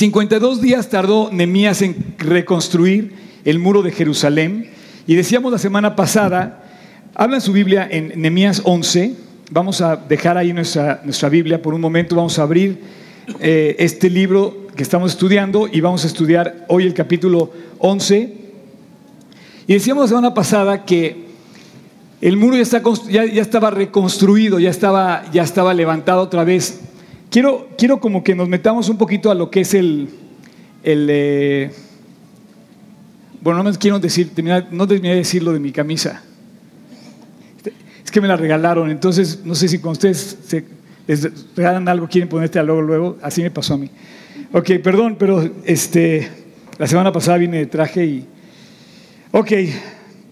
52 días tardó Nemías en reconstruir el muro de Jerusalén. Y decíamos la semana pasada, habla en su Biblia en Nemías 11, vamos a dejar ahí nuestra, nuestra Biblia por un momento, vamos a abrir eh, este libro que estamos estudiando y vamos a estudiar hoy el capítulo 11. Y decíamos la semana pasada que el muro ya, ya estaba reconstruido, ya estaba, ya estaba levantado otra vez. Quiero, quiero como que nos metamos un poquito a lo que es el... el eh, bueno, no me quiero decir, no terminé de decir lo de mi camisa. Es que me la regalaron, entonces no sé si con ustedes les regalan algo, quieren ponerte a luego, luego, así me pasó a mí. Ok, perdón, pero este, la semana pasada vine de traje y... Ok,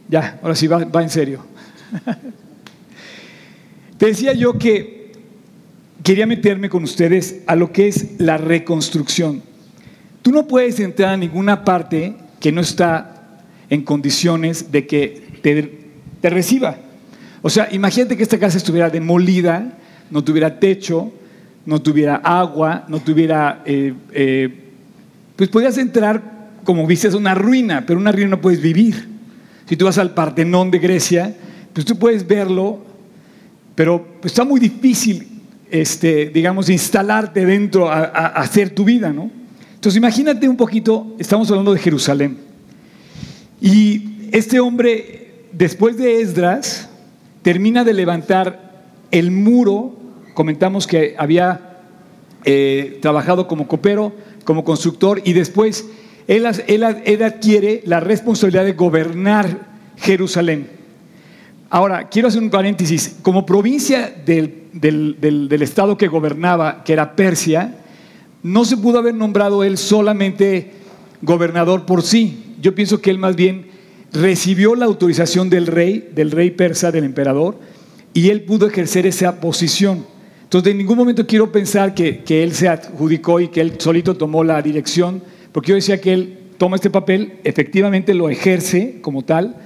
ya, ahora sí, va, va en serio. Te decía yo que quería meterme con ustedes a lo que es la reconstrucción. Tú no puedes entrar a ninguna parte que no está en condiciones de que te, reciba. O sea, imagínate que esta casa estuviera demolida, no tuviera techo, no tuviera agua, no tuviera... Eh, eh, pues podías entrar como viste, una ruina, pero una ruina no puedes vivir. Si tú vas al Partenón de Grecia, pues tú puedes verlo, pero está muy difícil, este, digamos, instalarte dentro a, hacer tu vida, ¿no? Entonces imagínate un poquito, estamos hablando de Jerusalén. Y este hombre, después de Esdras, termina de levantar el muro, comentamos que había eh, trabajado como copero, como constructor, y después él, adquiere la responsabilidad de gobernar Jerusalén. Ahora, quiero hacer un paréntesis. Como provincia del estado que gobernaba, que era Persia, no se pudo haber nombrado él solamente gobernador por sí. Yo pienso que él más bien recibió la autorización del rey, del rey persa, del emperador, y él pudo ejercer esa posición. Entonces, en ningún momento quiero pensar que, él se adjudicó y que él solito tomó la dirección, porque yo decía que él toma este papel, efectivamente lo ejerce como tal,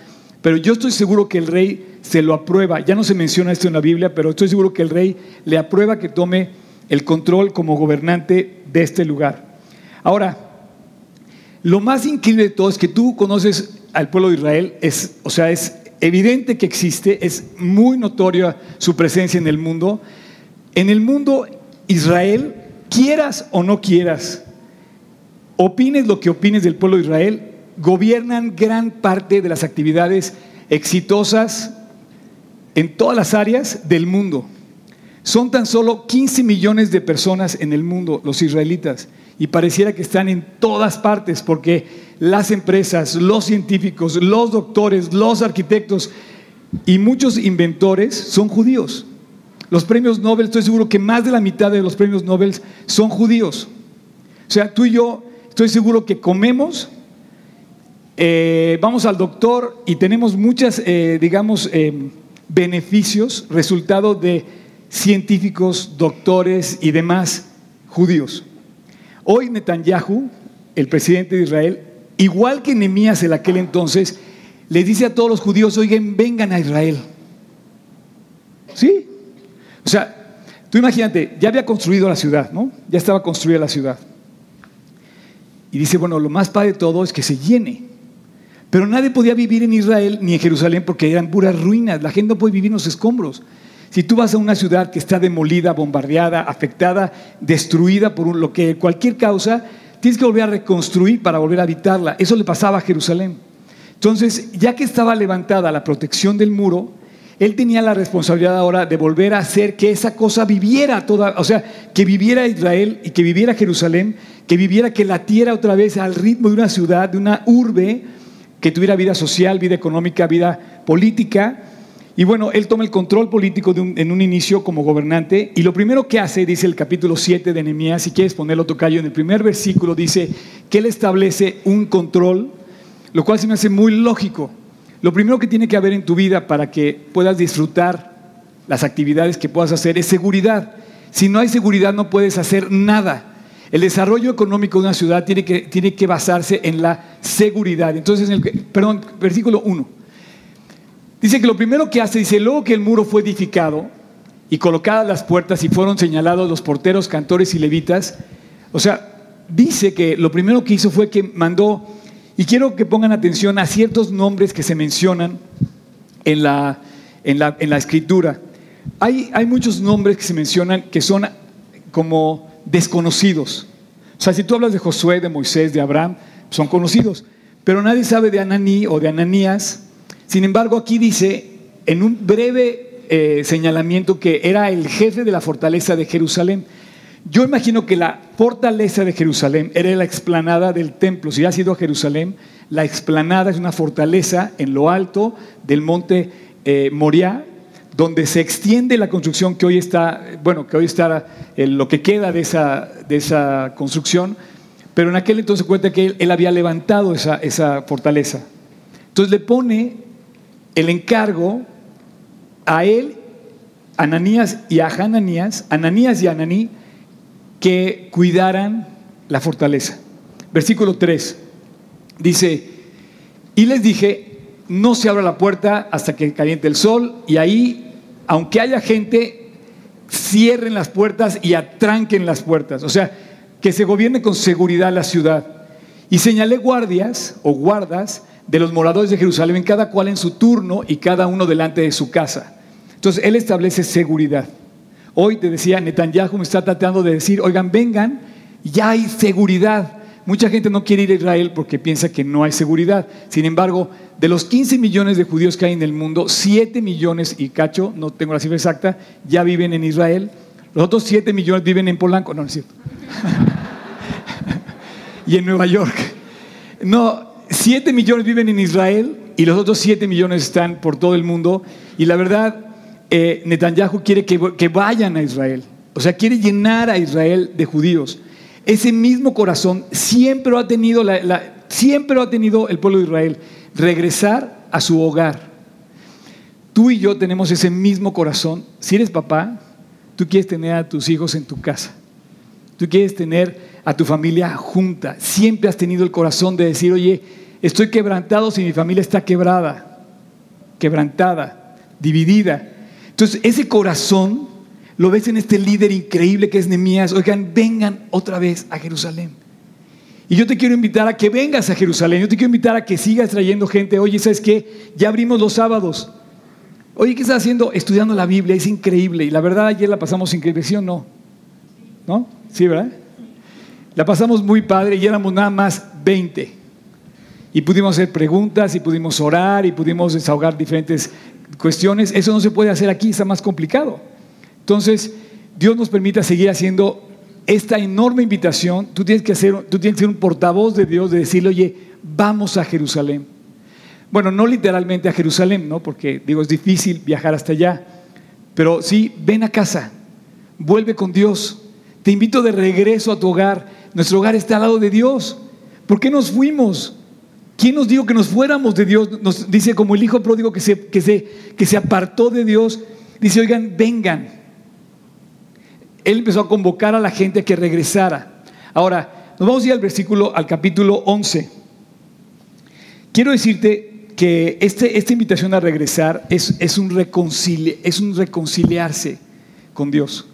pero yo estoy seguro que el rey se lo aprueba. Ya no se menciona esto en la Biblia, pero estoy seguro que el rey le aprueba que tome el control como gobernante de este lugar. Ahora, lo más increíble de todo es que tú conoces al pueblo de Israel, es, o sea, es evidente que existe, es muy notoria su presencia en el mundo. En el mundo, Israel, quieras o no quieras, opines lo que opines del pueblo de Israel, gobiernan gran parte de las actividades exitosas en todas las áreas del mundo. Son tan solo 15 millones de personas en el mundo, los israelitas, y pareciera que están en todas partes porque las empresas, los científicos, los doctores, los arquitectos y muchos inventores son judíos. Los premios Nobel, estoy seguro que más de la mitad de los premios Nobel son judíos. O sea, tú y yo estoy seguro que comemos, eh, vamos al doctor y tenemos muchos, eh, digamos, eh, beneficios, resultado de científicos, doctores y demás judíos. Hoy Netanyahu, el presidente de Israel, igual que Nehemías en aquel entonces, le dice a todos los judíos, oigan, vengan a Israel. ¿Sí? O sea, tú imagínate, ya había construido la ciudad, ¿no? Ya estaba construida la ciudad. Y dice, bueno, lo más padre de todo es que se llene. Pero nadie podía vivir en Israel ni en Jerusalén porque eran puras ruinas. La gente no puede vivir en los escombros. Si tú vas a una ciudad que está demolida, bombardeada, afectada, destruida por lo que cualquier causa, tienes que volver a reconstruir para volver a habitarla. Eso le pasaba a Jerusalén. Entonces, ya que estaba levantada la protección del muro, él tenía la responsabilidad ahora de volver a hacer que esa cosa viviera toda, o sea, que viviera Israel y que viviera Jerusalén, que viviera, que latiera otra vez al ritmo de una ciudad, de una urbe, que tuviera vida social, vida económica, vida política, y bueno, él toma el control político en un inicio como gobernante y lo primero que hace, dice el capítulo 7 de Nehemías, si quieres ponerlo tocayo, en el primer versículo dice que él establece un control, lo cual se me hace muy lógico. Lo primero que tiene que haber en tu vida para que puedas disfrutar las actividades que puedas hacer es seguridad. Si no hay seguridad no puedes hacer nada. El desarrollo económico de una ciudad tiene que, tiene que basarse en la seguridad. Entonces, en el, perdón, versículo 1. Dice que lo primero que hace, dice, luego que el muro fue edificado y colocadas las puertas y fueron señalados los porteros, cantores y levitas, o sea, dice que lo primero que hizo fue que mandó, y quiero que pongan atención a ciertos nombres que se mencionan en la, en la, en la escritura. Hay, hay muchos nombres que se mencionan que son como desconocidos. O sea, si tú hablas de Josué, de Moisés, de Abraham, son conocidos, pero nadie sabe de Ananí o de Ananías. Sin embargo, aquí dice, en un breve eh, señalamiento, que era el jefe de la fortaleza de Jerusalén. Yo imagino que la fortaleza de Jerusalén era la explanada del templo. Si has ido a Jerusalén, la explanada es una fortaleza en lo alto del monte eh, Moriah, donde se extiende la construcción que hoy está, bueno, que hoy está eh, lo que queda de esa, de esa construcción, pero en aquel entonces cuenta que él, había levantado esa, esa, fortaleza. Entonces le pone el encargo a él, Ananías y a Hananías, Ananías y Ananí, que cuidaran la fortaleza. Versículo 3 dice, y les dije, no se abra la puerta hasta que caliente el sol y ahí, aunque haya gente, cierren las puertas y atranquen las puertas. O sea, que se gobierne con seguridad la ciudad. Y señalé guardias o guardas de los moradores de Jerusalén, cada cual en su turno y cada uno delante de su casa. Entonces, él establece seguridad. Hoy te decía, Netanyahu me está tratando de decir, oigan, vengan, ya hay seguridad. Mucha gente no quiere ir a Israel porque piensa que no hay seguridad. Sin embargo, de los 15 millones de judíos que hay en el mundo, 7 millones y cacho, no tengo la cifra exacta, ya viven en Israel. Los otros 7 millones viven en Polanco, no, no es cierto. y en Nueva York. No, 7 millones viven en Israel y los otros 7 millones están por todo el mundo. Y la verdad, eh, Netanyahu quiere que, vayan a Israel. O sea, quiere llenar a Israel de judíos. Ese mismo corazón siempre ha tenido, ha tenido el pueblo de Israel, regresar a su hogar. Tú y yo tenemos ese mismo corazón. Si eres papá, tú quieres tener a tus hijos en tu casa. Tú quieres tener a tu familia junta. Siempre has tenido el corazón de decir, oye, estoy quebrantado si mi familia está quebrada, quebrantada, dividida. Entonces, ese corazón lo ves en este líder increíble que es Nemías. Oigan, vengan otra vez a Jerusalén. Y yo te quiero invitar a que vengas a Jerusalén. Yo te quiero invitar a que sigas trayendo gente. Oye, ¿sabes qué? Ya abrimos los sábados. Oye, ¿qué estás haciendo? Estudiando la Biblia. Es increíble. Y la verdad, ayer la pasamos increíble, ¿sí o no? ¿No? Sí, ¿verdad? La pasamos muy padre y éramos nada más 20. Y pudimos hacer preguntas y pudimos orar y pudimos desahogar diferentes cuestiones. Eso no se puede hacer aquí, está más complicado. Entonces, Dios nos permite seguir haciendo esta enorme invitación. Tú tienes que hacer, tú tienes que ser un portavoz de Dios, de decirle, oye, vamos a Jerusalén. Bueno, no literalmente a Jerusalén, ¿no? Porque digo, es difícil viajar hasta allá. Pero sí, ven a casa, vuelve con Dios. Te invito de regreso a tu hogar. Nuestro hogar está al lado de Dios. ¿Por qué nos fuimos? ¿Quién nos dijo que nos fuéramos de Dios? Nos dice como el hijo pródigo que se, que se, que se apartó de Dios. Dice, oigan, vengan. Él empezó a convocar a la gente a que regresara. Ahora, nos vamos a ir al versículo, al capítulo 11. Quiero decirte que este, esta invitación a regresar es, es, un es un reconciliarse con Dios.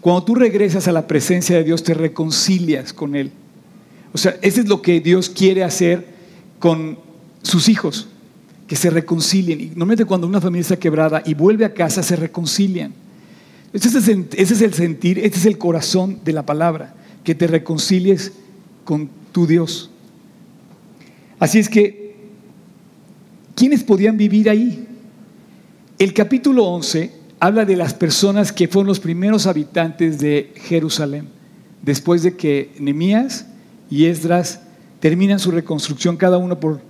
Cuando tú regresas a la presencia de Dios, te reconcilias con Él. O sea, eso es lo que Dios quiere hacer con sus hijos, que se reconcilien. Y normalmente cuando una familia está quebrada y vuelve a casa, se reconcilian. Ese es, el, sentir, ese es el corazón de la palabra, que te reconcilies con tu Dios. Así es que, ¿quiénes podían vivir ahí? El capítulo 11 habla de las personas que fueron los primeros habitantes de Jerusalén, después de que Nemías y Esdras terminan su reconstrucción, cada uno por,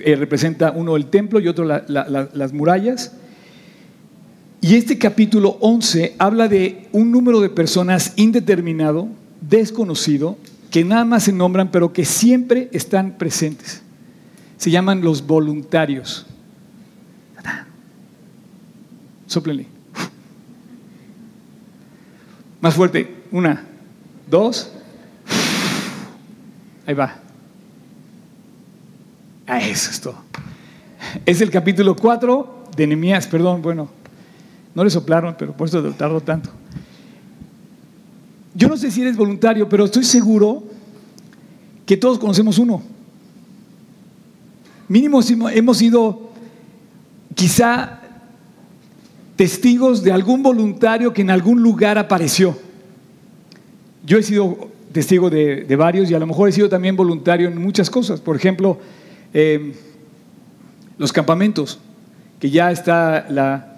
eh, representa uno el templo y otro las murallas. Y este capítulo 11 habla de un número de personas indeterminado, desconocido, que nada más se nombran, pero que siempre están presentes. Se llaman los voluntarios. Sóplenle. Más fuerte. Una, dos, Ahí va. Ah, eso es todo. Es el capítulo 4 de Nehemías, perdón, bueno, no le soplaron, pero por eso tardó tanto. Yo no sé si eres voluntario, pero estoy seguro que todos conocemos uno. Mínimo hemos sido quizá testigos de algún voluntario que en algún lugar apareció. Yo he sido testigo de, varios y a lo mejor he sido también voluntario en muchas cosas. Por ejemplo, eh, los campamentos, que ya está la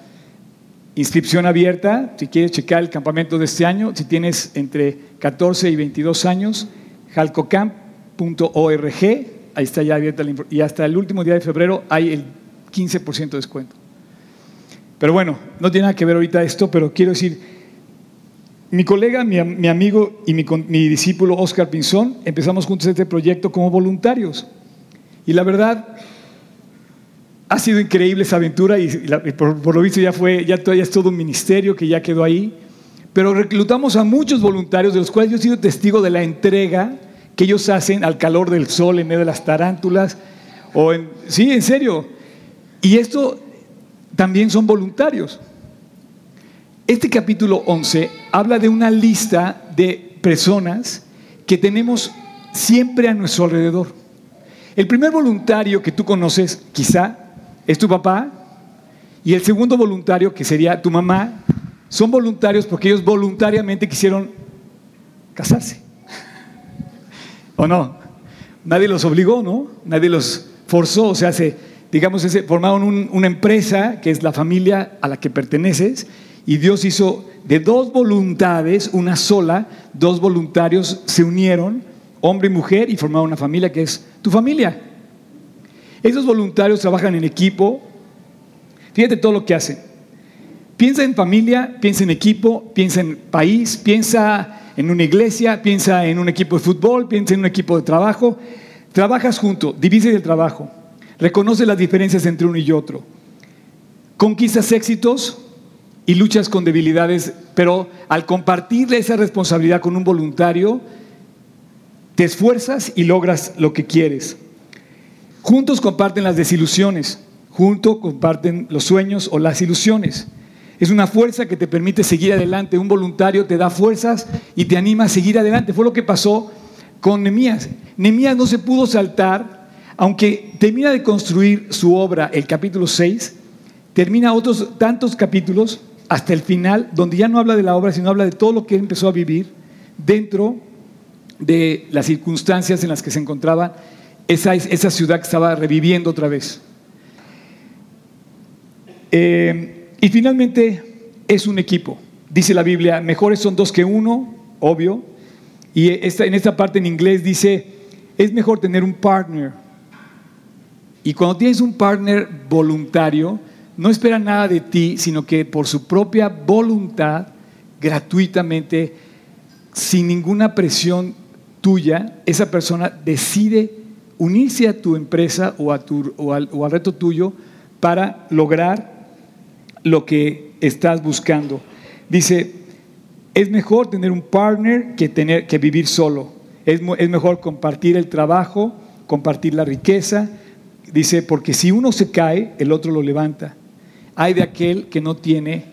inscripción abierta. Si quieres checar el campamento de este año, si tienes entre 14 y 22 años, jalcocamp.org, ahí está ya abierta y hasta el último día de febrero hay el 15% de descuento. Pero bueno, no tiene nada que ver ahorita esto, pero quiero decir, mi colega, mi, amigo y mi, mi, discípulo Oscar Pinzón empezamos juntos este proyecto como voluntarios. Y la verdad, ha sido increíble esa aventura y, por, lo visto ya fue, ya, todavía es todo un ministerio que ya quedó ahí. Pero reclutamos a muchos voluntarios, de los cuales yo he sido testigo de la entrega que ellos hacen al calor del sol en medio de las tarántulas. O en, sí, en serio. Y esto también son voluntarios. Este capítulo 11 habla de una lista de personas que tenemos siempre a nuestro alrededor. El primer voluntario que tú conoces, quizá, es tu papá y el segundo voluntario, que sería tu mamá, son voluntarios porque ellos voluntariamente quisieron casarse. ¿O no? Nadie los obligó, ¿no? Nadie los forzó, o sea, se, digamos, formaron una empresa que es la familia a la que perteneces y Dios hizo de dos voluntades, una sola, dos voluntarios se unieron, hombre y mujer, y formaron una familia que es tu familia. Esos voluntarios trabajan en equipo. Fíjate todo lo que hacen. Piensa en familia, piensa en equipo, piensa en país, piensa en una iglesia, piensa en un equipo de fútbol, piensa en un equipo de trabajo. Trabajas junto, divide el trabajo, reconoce las diferencias entre uno y otro. Conquistas éxitos y luchas con debilidades, pero al compartirle esa responsabilidad con un voluntario, te esfuerzas y logras lo que quieres. Juntos comparten las desilusiones, juntos comparten los sueños o las ilusiones. Es una fuerza que te permite seguir adelante. Un voluntario te da fuerzas y te anima a seguir adelante. Fue lo que pasó con Nemías. Nemías no se pudo saltar, aunque termina de construir su obra, el capítulo 6, termina otros tantos capítulos hasta el final, donde ya no habla de la obra, sino habla de todo lo que él empezó a vivir dentro de las circunstancias en las que se encontraba esa, esa ciudad que estaba reviviendo otra vez. Eh, y finalmente es un equipo. Dice la Biblia, mejores son dos que uno, obvio. Y esta, en esta parte en inglés dice, es mejor tener un partner. Y cuando tienes un partner voluntario, no espera nada de ti, sino que por su propia voluntad, gratuitamente, sin ninguna presión tuya, esa persona decide unirse a tu empresa o, a tu, o, al, reto tuyo para lograr lo que estás buscando. Dice, es mejor tener un partner que, tener, que vivir solo. Es, es mejor compartir el trabajo, compartir la riqueza. Dice, porque si uno se cae, el otro lo levanta. Hay de aquel que no tiene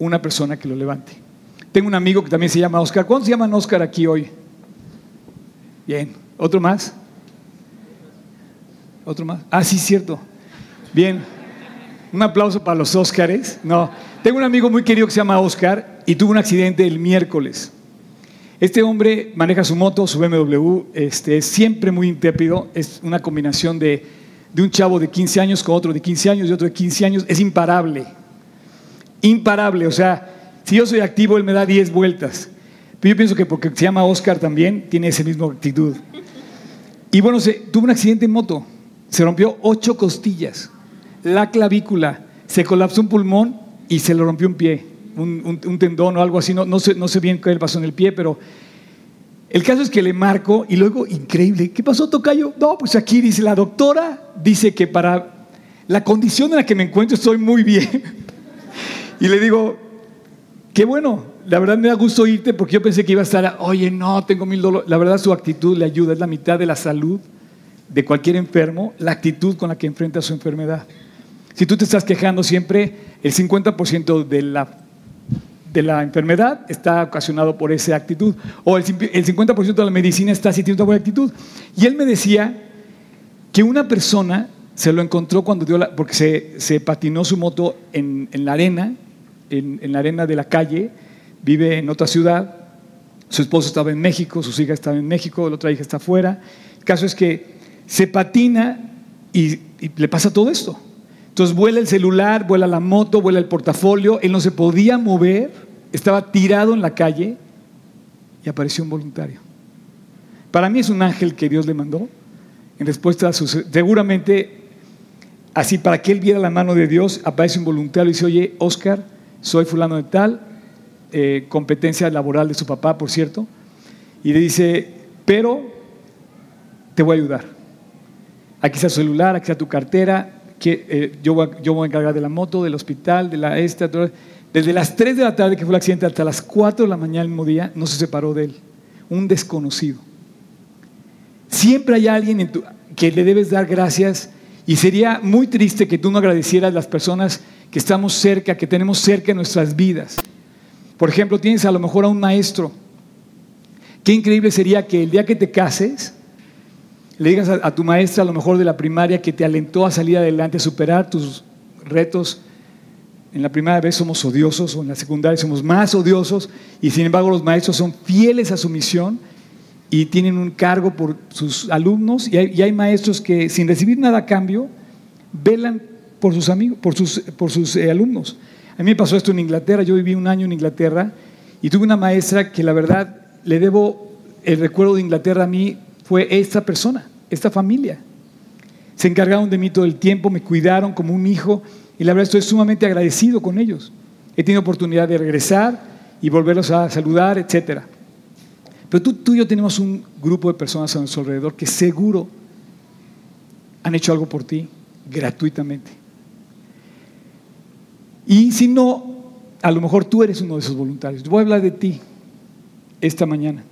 una persona que lo levante. Tengo un amigo que también se llama Oscar. ¿Cuántos se llaman Oscar aquí hoy? Bien. ¿Otro más? ¿Otro más? Ah, sí, cierto. Bien. Un aplauso para los Óscares. No, tengo un amigo muy querido que se llama Oscar y tuvo un accidente el miércoles. Este hombre maneja su moto, su BMW, este, es siempre muy intrépido, es una combinación de, de un chavo de 15 años con otro de 15 años y otro de 15 años, es imparable. Imparable, o sea, si yo soy activo, él me da 10 vueltas. Pero yo pienso que porque se llama Oscar también, tiene esa misma actitud. Y bueno, se, tuvo un accidente en moto se rompió ocho costillas, la clavícula, se colapsó un pulmón y se le rompió un pie, un, tendón o algo así, no, no, sé, bien qué le pasó en el pie, pero el caso es que le marco y luego, increíble, ¿qué pasó, Tocayo? No, pues aquí dice la doctora, dice que para la condición en la que me encuentro estoy muy bien. y le digo, qué bueno, la verdad me da gusto irte porque yo pensé que iba a estar, oye, no, tengo mil dólares. La verdad su actitud le ayuda, es la mitad de la salud de cualquier enfermo la actitud con la que enfrenta su enfermedad. Si tú te estás quejando siempre, el 50% de la, de la enfermedad está ocasionado por esa actitud. O el, 50% de la medicina está si tiene una buena actitud. Y él me decía que una persona se lo encontró cuando dio la, porque se, patinó su moto en, la arena, en, en, la arena de la calle, vive en otra ciudad, su esposo estaba en México, sus hijas estaban en México, la otra hija está afuera. El caso es que se patina y, le pasa todo esto. Entonces vuela el celular, vuela la moto, vuela el portafolio, él no se podía mover, estaba tirado en la calle y apareció un voluntario. Para mí es un ángel que Dios le mandó en respuesta a su... Seguramente, así para que él viera la mano de Dios, aparece un voluntario y dice, oye, Oscar, soy fulano de tal, eh, competencia laboral de su papá, por cierto, y le dice, pero te voy a ayudar aquí está su celular, aquí está tu cartera, que, eh, yo, voy a, yo, voy a, encargar de la moto, del hospital, de la esta, desde las 3 de la tarde que fue el accidente hasta las 4 de la mañana el mismo día, no se separó de él, un desconocido. Siempre hay alguien en tu, que le debes dar gracias y sería muy triste que tú no agradecieras a las personas que estamos cerca, que tenemos cerca en nuestras vidas. Por ejemplo, tienes a lo mejor a un maestro. Qué increíble sería que el día que te cases, le digas a, tu maestra, a lo mejor de la primaria, que te alentó a salir adelante, a superar tus retos. En la primera vez somos odiosos o en la secundaria somos más odiosos y sin embargo los maestros son fieles a su misión y tienen un cargo por sus alumnos y hay, maestros que sin recibir nada a cambio velan por sus amigos, por sus, por sus eh, alumnos. A mí me pasó esto en Inglaterra, yo viví un año en Inglaterra y tuve una maestra que la verdad le debo el recuerdo de Inglaterra a mí fue esta persona, esta familia. Se encargaron de mí todo el tiempo, me cuidaron como un hijo y la verdad estoy sumamente agradecido con ellos. He tenido oportunidad de regresar y volverlos a saludar, etc. Pero tú, tú y yo tenemos un grupo de personas a nuestro alrededor que seguro han hecho algo por ti gratuitamente. Y si no, a lo mejor tú eres uno de esos voluntarios. Voy a hablar de ti esta mañana.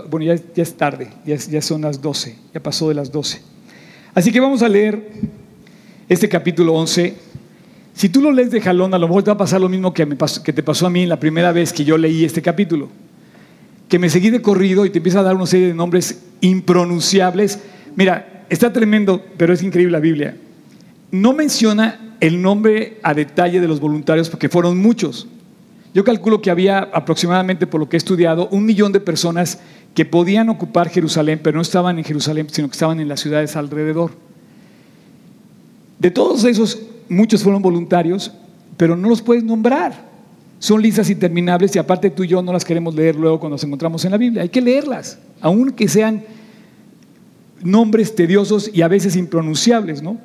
Bueno, ya, es tarde, ya, son las 12, ya pasó de las 12. Así que vamos a leer este capítulo 11. Si tú lo lees de jalón, a lo mejor te va a pasar lo mismo que, que te pasó a mí la primera vez que yo leí este capítulo. Que me seguí de corrido y te empieza a dar una serie de nombres impronunciables. Mira, está tremendo, pero es increíble la Biblia. No menciona el nombre a detalle de los voluntarios porque fueron muchos. Yo calculo que había aproximadamente, por lo que he estudiado, un millón de personas que podían ocupar Jerusalén, pero no estaban en Jerusalén, sino que estaban en las ciudades alrededor. De todos esos, muchos fueron voluntarios, pero no los puedes nombrar. Son listas interminables y aparte tú y yo no las queremos leer luego cuando nos encontramos en la Biblia. Hay que leerlas, aunque sean nombres tediosos y a veces impronunciables, ¿no?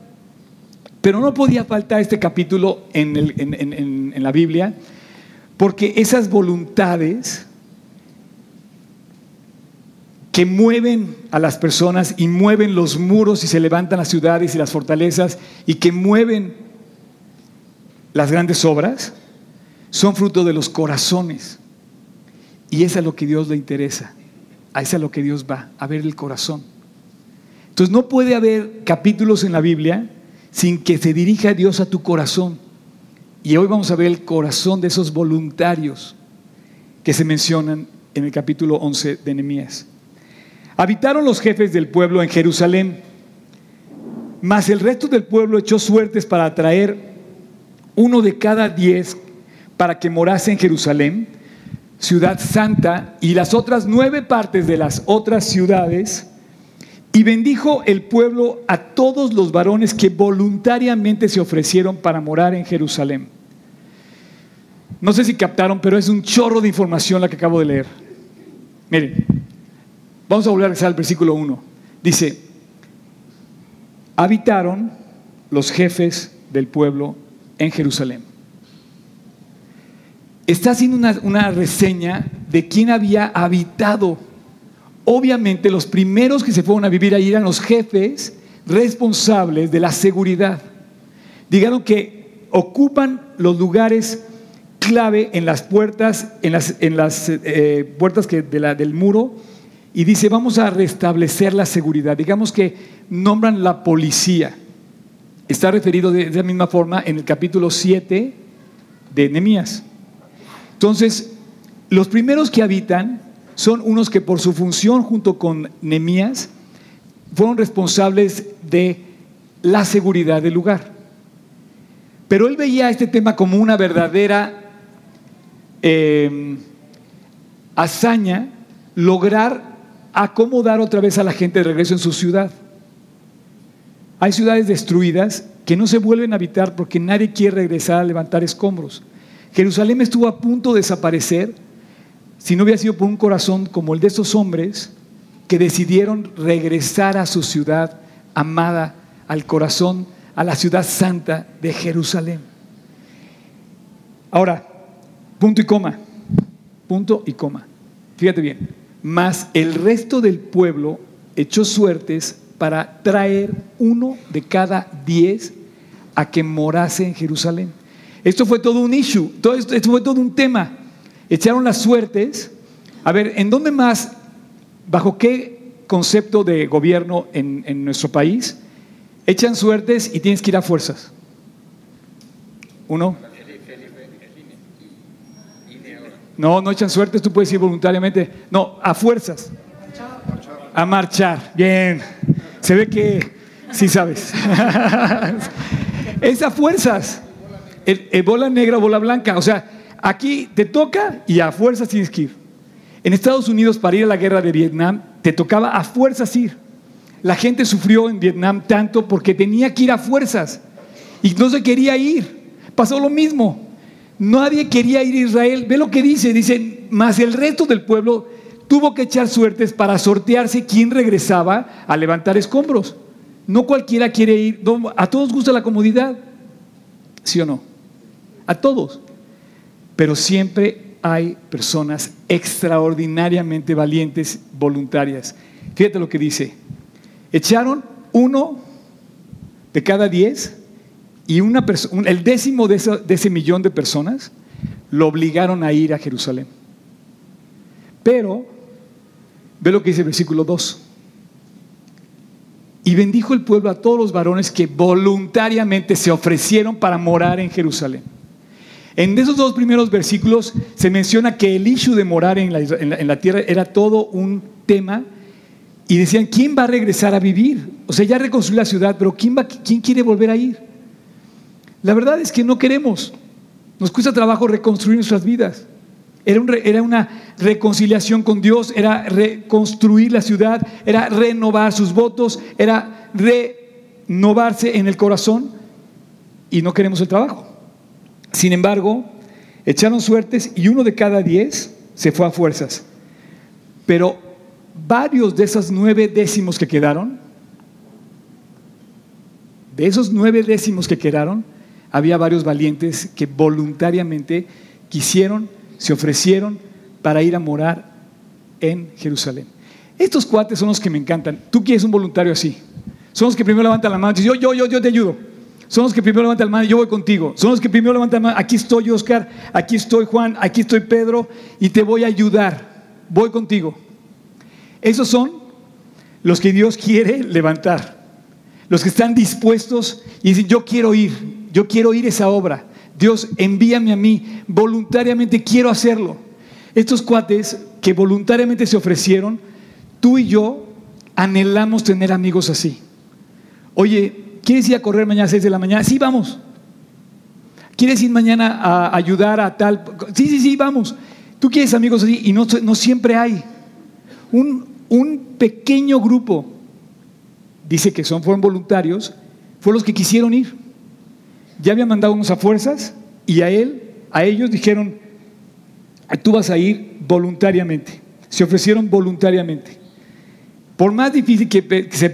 Pero no podía faltar este capítulo en, en la Biblia, porque esas voluntades que mueven a las personas y mueven los muros y se levantan las ciudades y las fortalezas y que mueven las grandes obras, son fruto de los corazones. Y es a lo que Dios le interesa. A eso es a lo que Dios va, a ver el corazón. Entonces no puede haber capítulos en la Biblia sin que se dirija Dios a tu corazón. Y hoy vamos a ver el corazón de esos voluntarios que se mencionan en el capítulo 11 de Nehemías. Habitaron los jefes del pueblo en Jerusalén, mas el resto del pueblo echó suertes para atraer uno de cada diez para que morase en Jerusalén, ciudad santa, y las otras nueve partes de las otras ciudades, y bendijo el pueblo a todos los varones que voluntariamente se ofrecieron para morar en Jerusalén. No sé si captaron, pero es un chorro de información la que acabo de leer. Miren, Vamos a volver al versículo 1. Dice, habitaron los jefes del pueblo en Jerusalén. Está haciendo una, reseña de quién había habitado. Obviamente los primeros que se fueron a vivir allí eran los jefes responsables de la seguridad. Dijeron que ocupan los lugares clave en las puertas, en las, eh, puertas que del muro y dice, vamos a restablecer la seguridad. Digamos que nombran la policía. Está referido de esa misma forma en el capítulo 7 de Nehemías. Entonces, los primeros que habitan son unos que por su función junto con Nemías fueron responsables de la seguridad del lugar. Pero él veía este tema como una verdadera eh, hazaña lograr acomodar otra vez a la gente de regreso en su ciudad. Hay ciudades destruidas que no se vuelven a habitar porque nadie quiere regresar a levantar escombros. Jerusalén estuvo a punto de desaparecer si no hubiera sido por un corazón como el de esos hombres que decidieron regresar a su ciudad amada, al corazón, a la ciudad santa de Jerusalén. Ahora, punto y coma, punto y coma. Fíjate bien, más el resto del pueblo echó suertes para traer uno de cada diez a que morase en Jerusalén. Esto fue todo un issue, todo esto, esto fue todo un tema. Echaron las suertes. A ver, ¿en dónde más, bajo qué concepto de gobierno en, en nuestro país, echan suertes y tienes que ir a fuerzas? Uno. No, no echan suertes, tú puedes ir voluntariamente. No, a fuerzas. A marchar. Bien. Se ve que sí sabes. es a fuerzas. El, bola negra, bola blanca. O sea, aquí te toca y a fuerzas tienes que ir. En Estados Unidos, para ir a la guerra de Vietnam, te tocaba a fuerzas ir. La gente sufrió en Vietnam tanto porque tenía que ir a fuerzas y no se quería ir. Pasó lo mismo. Nadie quería ir a Israel. Ve lo que dice, dice, más el resto del pueblo tuvo que echar suertes para sortearse quién regresaba a levantar escombros. No cualquiera quiere ir, a todos gusta la comodidad, ¿sí o no? A todos. Pero siempre hay personas extraordinariamente valientes, voluntarias. Fíjate lo que dice. Echaron uno de cada diez y una el décimo de, ese millón de personas lo obligaron a ir a Jerusalén. Pero, ve lo que dice el versículo 2. Y bendijo el pueblo a todos los varones que voluntariamente se ofrecieron para morar en Jerusalén. En esos dos primeros versículos se menciona que el issue de morar en la, tierra era todo un tema y decían, ¿quién va a regresar a vivir? O sea, ya reconstruyó la ciudad, pero ¿quién, ¿quién quiere volver a ir? La verdad es que no queremos. Nos cuesta trabajo reconstruir nuestras vidas. Era, una reconciliación con Dios, era reconstruir la ciudad, era renovar sus votos, era renovarse en el corazón y no queremos el trabajo. Sin embargo, echaron suertes y uno de cada diez se fue a fuerzas. Pero varios de esos nueve décimos que quedaron, de esos nueve décimos que quedaron, había varios valientes que voluntariamente quisieron, se ofrecieron para ir a morar en Jerusalén. Estos cuates son los que me encantan. Tú quieres un voluntario así. Son los que primero levantan la mano y dicen, yo, yo, yo, yo te ayudo. Son los que primero levantan la mano y yo voy contigo. Son los que primero levantan la mano, aquí estoy Oscar, aquí estoy Juan, aquí estoy Pedro y te voy a ayudar. Voy contigo. Esos son los que Dios quiere levantar. Los que están dispuestos y dicen, yo quiero ir, yo quiero ir esa obra. Dios, envíame a mí. Voluntariamente quiero hacerlo. Estos cuates que voluntariamente se ofrecieron, tú y yo anhelamos tener amigos así. Oye, ¿quieres ir a correr mañana a 6 de la mañana? Sí, vamos. ¿Quieres ir mañana a ayudar a tal? Sí, sí, sí, vamos. Tú quieres amigos así y no, no siempre hay. Un, un, pequeño grupo, dice que son, fueron voluntarios, fueron los que quisieron ir ya había mandado unos a fuerzas y a él, a ellos dijeron, tú vas a ir voluntariamente. Se ofrecieron voluntariamente. Por más difícil que se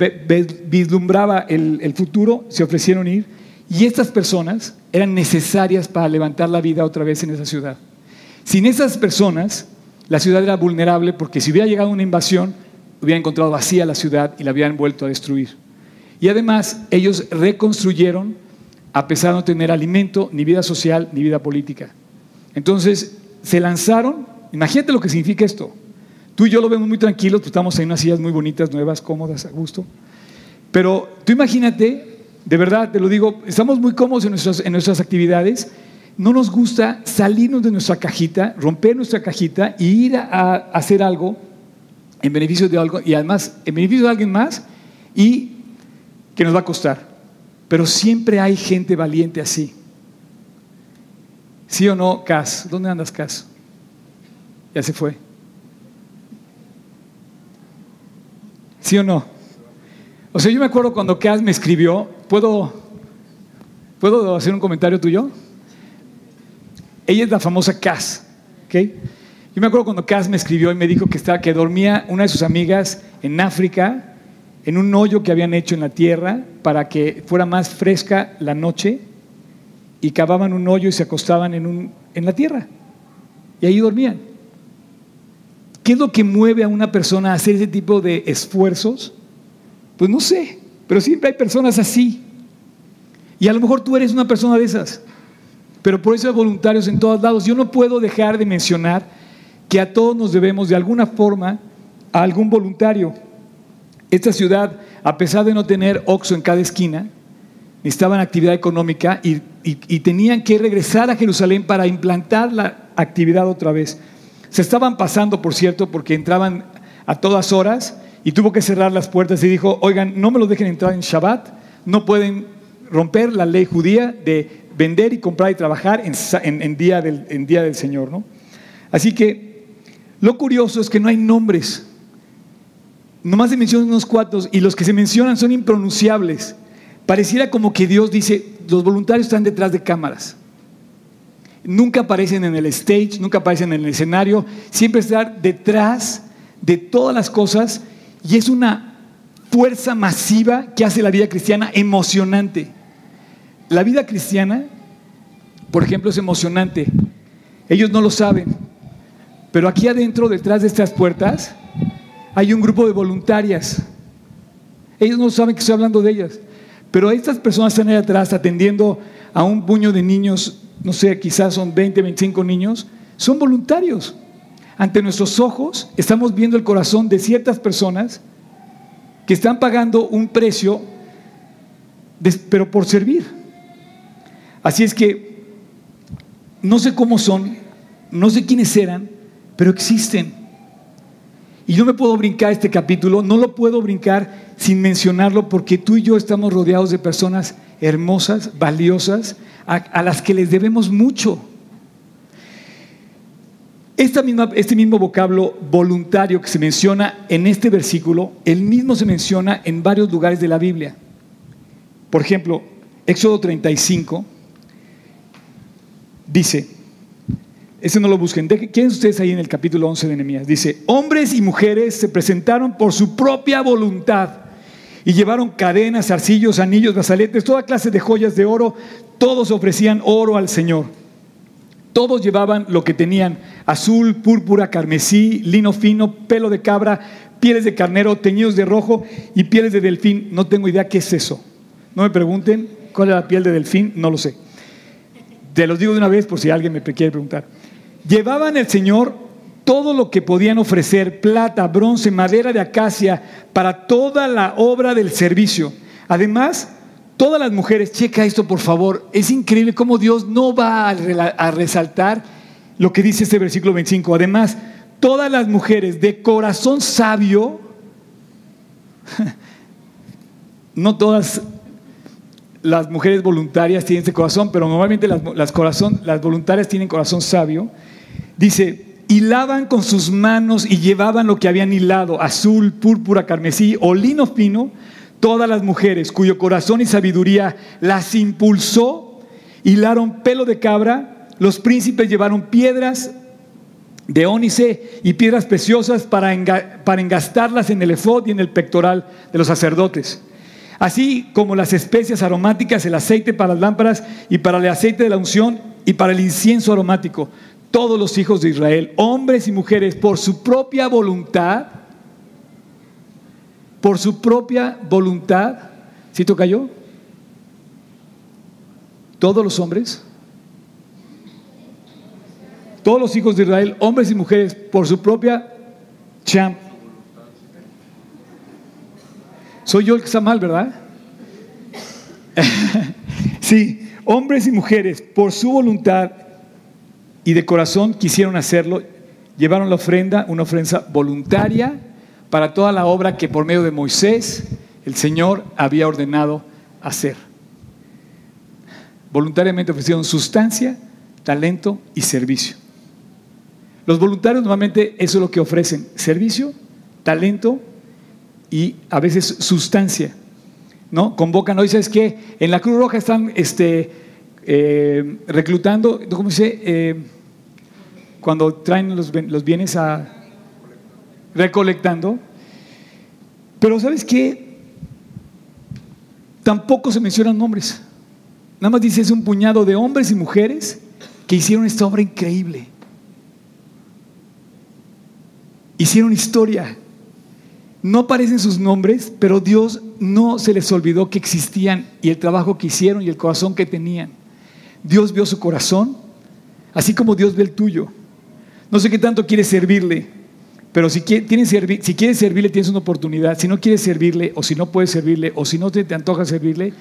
vislumbraba el, futuro, se ofrecieron ir. Y estas personas eran necesarias para levantar la vida otra vez en esa ciudad. Sin esas personas, la ciudad era vulnerable porque si hubiera llegado una invasión, hubiera encontrado vacía la ciudad y la hubieran vuelto a destruir. Y además, ellos reconstruyeron a pesar de no tener alimento, ni vida social, ni vida política. Entonces, se lanzaron, imagínate lo que significa esto. Tú y yo lo vemos muy tranquilos, pues estamos en unas sillas muy bonitas, nuevas, cómodas, a gusto. Pero tú imagínate, de verdad, te lo digo, estamos muy cómodos en nuestras, en nuestras actividades, no nos gusta salirnos de nuestra cajita, romper nuestra cajita y ir a, hacer algo en beneficio de algo y además en beneficio de alguien más y que nos va a costar. Pero siempre hay gente valiente así. ¿Sí o no, Cas? ¿Dónde andas, Cas? Ya se fue. ¿Sí o no? O sea, yo me acuerdo cuando Cas me escribió, ¿puedo, ¿puedo hacer un comentario tuyo? Ella es la famosa Cas, ¿ok? Yo me acuerdo cuando Cas me escribió y me dijo que, estaba, que dormía una de sus amigas en África, en un hoyo que habían hecho en la tierra para que fuera más fresca la noche y cavaban un hoyo y se acostaban en, un, en la tierra. Y ahí dormían. ¿Qué es lo que mueve a una persona a hacer ese tipo de esfuerzos? Pues no sé, pero siempre hay personas así. Y a lo mejor tú eres una persona de esas. Pero por eso hay voluntarios en todos lados. Yo no puedo dejar de mencionar que a todos nos debemos de alguna forma a algún voluntario. Esta ciudad, a pesar de no tener Oxo en cada esquina, necesitaban actividad económica y, tenían que regresar a Jerusalén para implantar la actividad otra vez. Se estaban pasando, por cierto, porque entraban a todas horas y tuvo que cerrar las puertas y dijo, oigan, no me lo dejen entrar en Shabbat, no pueden romper la ley judía de vender y comprar y trabajar en, día, del, en día del Señor. ¿no? Así que lo curioso es que no hay nombres. Nomás se mencionan unos cuantos y los que se mencionan son impronunciables. Pareciera como que Dios dice, los voluntarios están detrás de cámaras. Nunca aparecen en el stage, nunca aparecen en el escenario, siempre están detrás de todas las cosas y es una fuerza masiva que hace la vida cristiana emocionante. La vida cristiana, por ejemplo, es emocionante. Ellos no lo saben, pero aquí adentro, detrás de estas puertas, hay un grupo de voluntarias. Ellos no saben que estoy hablando de ellas. Pero estas personas están ahí atrás atendiendo a un puño de niños, no sé, quizás son 20, 25 niños, son voluntarios. Ante nuestros ojos estamos viendo el corazón de ciertas personas que están pagando un precio, pero por servir. Así es que no sé cómo son, no sé quiénes eran, pero existen. Y yo me puedo brincar este capítulo, no lo puedo brincar sin mencionarlo porque tú y yo estamos rodeados de personas hermosas, valiosas, a, las que les debemos mucho. este mismo vocablo voluntario que se menciona en este versículo, el mismo se menciona en varios lugares de la Biblia. Por ejemplo, Éxodo 35 dice, ese no lo busquen. ¿Quién ustedes ahí en el capítulo 11 de Nehemías? Dice, hombres y mujeres se presentaron por su propia voluntad y llevaron cadenas, arcillos, anillos, brazaletes, toda clase de joyas de oro. Todos ofrecían oro al Señor. Todos llevaban lo que tenían, azul, púrpura, carmesí, lino fino, pelo de cabra, pieles de carnero, teñidos de rojo y pieles de delfín. No tengo idea qué es eso. No me pregunten cuál es la piel de delfín, no lo sé. Te los digo de una vez por si alguien me quiere preguntar. Llevaban el Señor todo lo que podían ofrecer, plata, bronce, madera de acacia, para toda la obra del servicio. Además, todas las mujeres, checa esto por favor, es increíble cómo Dios no va a resaltar lo que dice este versículo 25. Además, todas las mujeres de corazón sabio, no todas las mujeres voluntarias tienen ese corazón, pero normalmente las, las voluntarias tienen corazón sabio, Dice, hilaban con sus manos y llevaban lo que habían hilado, azul, púrpura, carmesí o lino fino, todas las mujeres cuyo corazón y sabiduría las impulsó, hilaron pelo de cabra, los príncipes llevaron piedras de ónice y piedras preciosas para, engastarlas en el efod y en el pectoral de los sacerdotes. Así como las especias aromáticas, el aceite para las lámparas y para el aceite de la unción y para el incienso aromático todos los hijos de Israel, hombres y mujeres, por su propia voluntad, por su propia voluntad, ¿sí toca yo? Todos los hombres, todos los hijos de Israel, hombres y mujeres, por su propia champ. Soy yo el que está mal, ¿verdad? sí, hombres y mujeres, por su voluntad y de corazón quisieron hacerlo, llevaron la ofrenda, una ofrenda voluntaria para toda la obra que por medio de Moisés el Señor había ordenado hacer. Voluntariamente ofrecieron sustancia, talento y servicio. Los voluntarios normalmente eso es lo que ofrecen, servicio, talento y a veces sustancia. ¿No? Convocan, hoy sabes que en la Cruz Roja están este, eh, reclutando, ¿cómo dice? Eh, cuando traen los, bienes a recolectando. Pero ¿sabes qué? Tampoco se mencionan nombres. Nada más dice es un puñado de hombres y mujeres que hicieron esta obra increíble. Hicieron historia. No aparecen sus nombres, pero Dios no se les olvidó que existían y el trabajo que hicieron y el corazón que tenían. Dios vio su corazón, así como Dios ve el tuyo. No sé qué tanto quieres servirle, pero si, si quieres servirle tienes una oportunidad. Si no quieres servirle, o si no puedes servirle, o si no te, te antoja servirle,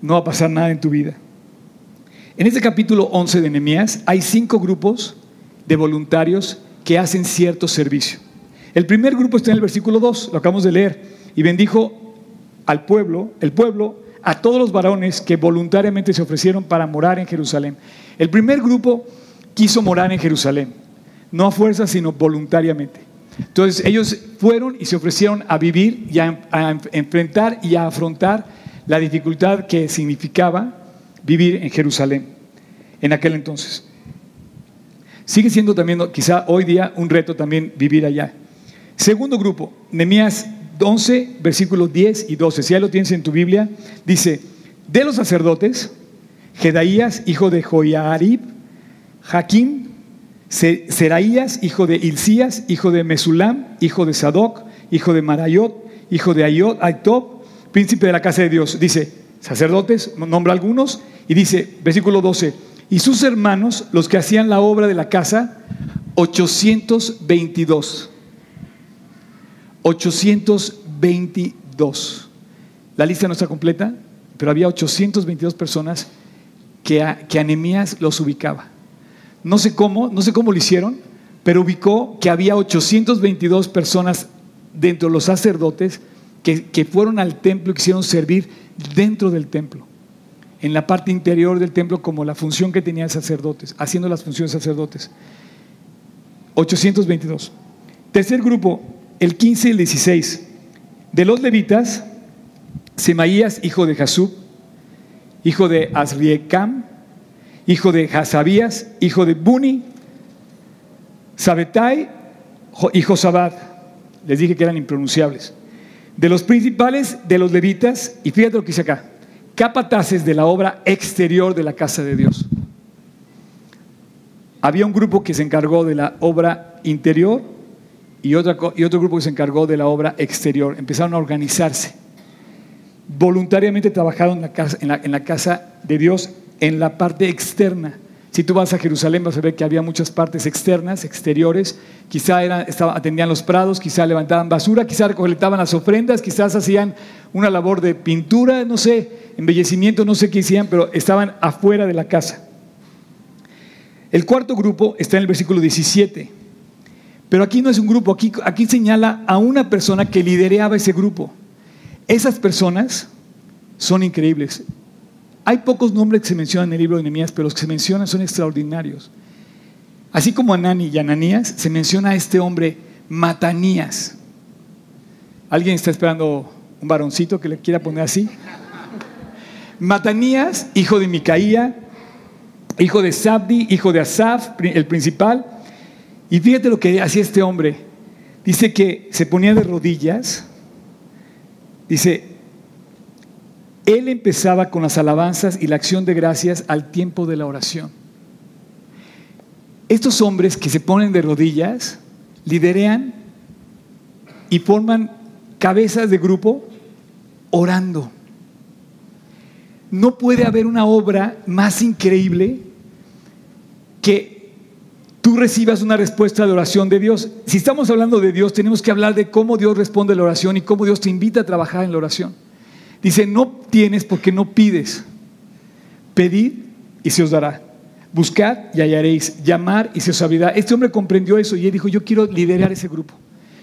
no va a pasar nada en tu vida. En este capítulo 11 de Nehemías hay cinco grupos de voluntarios que hacen cierto servicio. El primer grupo está en el versículo 2, lo acabamos de leer, y bendijo al pueblo, el pueblo, a todos los varones que voluntariamente se ofrecieron para morar en Jerusalén. El primer grupo quiso morar en Jerusalén, no a fuerza, sino voluntariamente. Entonces ellos fueron y se ofrecieron a vivir y a, enfrentar y a afrontar la dificultad que significaba vivir en Jerusalén en aquel entonces. Sigue siendo también, quizá hoy día, un reto también vivir allá. Segundo grupo, Nehemías 11, versículos 10 y 12. Si ya lo tienes en tu Biblia, dice: De los sacerdotes, Jedaías, hijo de Joiarib, Jaquín, Seraías, hijo de Hilcías, hijo de Mesulam, hijo de Sadoc, hijo de Marayot, hijo de Ayot, Aitob, príncipe de la casa de Dios. Dice, sacerdotes, nombra algunos, y dice, versículo 12, y sus hermanos, los que hacían la obra de la casa, 822. 822. La lista no está completa, pero había 822 personas que, Anemías los ubicaba. No sé cómo, no sé cómo lo hicieron, pero ubicó que había 822 personas dentro de los sacerdotes que, que fueron al templo y quisieron servir dentro del templo en la parte interior del templo como la función que tenían sacerdotes, haciendo las funciones sacerdotes. 822. Tercer grupo, el 15 y el 16. De los levitas, Semaías, hijo de Jasub, hijo de Azriecam, hijo de Hasabías, hijo de Buni, Sabetai y Josabad. Les dije que eran impronunciables. De los principales de los levitas, y fíjate lo que dice acá, capataces de la obra exterior de la casa de Dios. Había un grupo que se encargó de la obra interior y, y otro grupo que se encargó de la obra exterior. Empezaron a organizarse. Voluntariamente trabajaron en la casa, en la casa de Dios en la parte externa. Si tú vas a Jerusalén vas a ver que había muchas partes externas, exteriores. Quizá atendían los prados, quizá levantaban basura, quizá recolectaban las ofrendas, quizás hacían una labor de pintura, no sé, embellecimiento, no sé qué hacían, pero estaban afuera de la casa. El cuarto grupo está en el versículo 17. Pero aquí no es un grupo, aquí, aquí señala a una persona que lidereaba ese grupo. Esas personas son increíbles. Hay pocos nombres que se mencionan en el libro de Nehemías, pero los que se mencionan son extraordinarios. Así como Anani y Ananías, se menciona a este hombre Matanías. ¿Alguien está esperando un varoncito que le quiera poner así? Matanías, hijo de Micaía, hijo de Sabdi, hijo de Asaf, el principal. Y fíjate lo que hacía este hombre. Dice que se ponía de rodillas. Dice, él empezaba con las alabanzas y la acción de gracias al tiempo de la oración. Estos hombres que se ponen de rodillas liderean y forman cabezas de grupo orando. No puede haber una obra más increíble que tú recibas una respuesta de oración de Dios. Si estamos hablando de Dios, tenemos que hablar de cómo Dios responde a la oración y cómo Dios te invita a trabajar en la oración. Dice, no tienes porque no pides. Pedid y se os dará. Buscad y hallaréis. Llamar y se os abrirá. Este hombre comprendió eso y él dijo, yo quiero liderar ese grupo.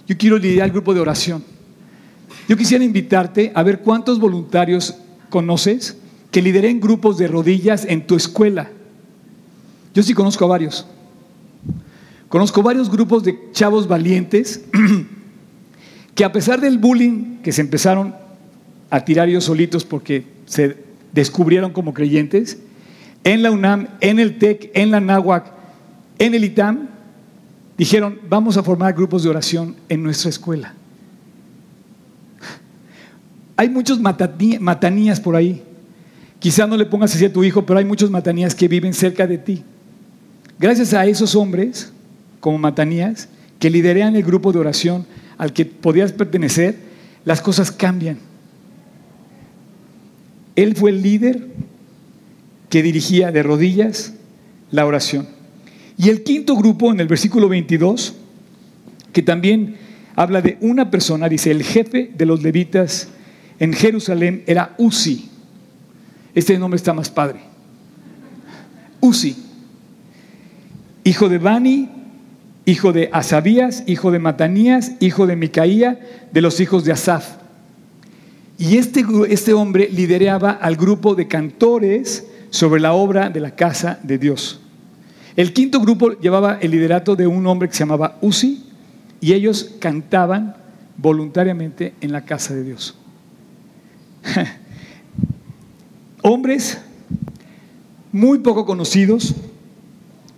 Yo quiero liderar el grupo de oración. Yo quisiera invitarte a ver cuántos voluntarios conoces que lideren grupos de rodillas en tu escuela. Yo sí conozco a varios. Conozco varios grupos de chavos valientes que a pesar del bullying que se empezaron a tirar ellos solitos porque se descubrieron como creyentes, en la UNAM, en el TEC, en la NAWAC, en el ITAM, dijeron, vamos a formar grupos de oración en nuestra escuela. Hay muchos matanías por ahí. Quizá no le pongas así a tu hijo, pero hay muchos matanías que viven cerca de ti. Gracias a esos hombres, como matanías, que liderean el grupo de oración al que podías pertenecer, las cosas cambian. Él fue el líder que dirigía de rodillas la oración. Y el quinto grupo, en el versículo 22, que también habla de una persona, dice, el jefe de los levitas en Jerusalén era Uzi. Este nombre está más padre. Uzi, hijo de Bani, hijo de Asabías, hijo de Matanías, hijo de Micaía, de los hijos de Asaf. Y este, este hombre lideraba al grupo de cantores sobre la obra de la casa de Dios. El quinto grupo llevaba el liderato de un hombre que se llamaba Uzi y ellos cantaban voluntariamente en la casa de Dios. Hombres muy poco conocidos,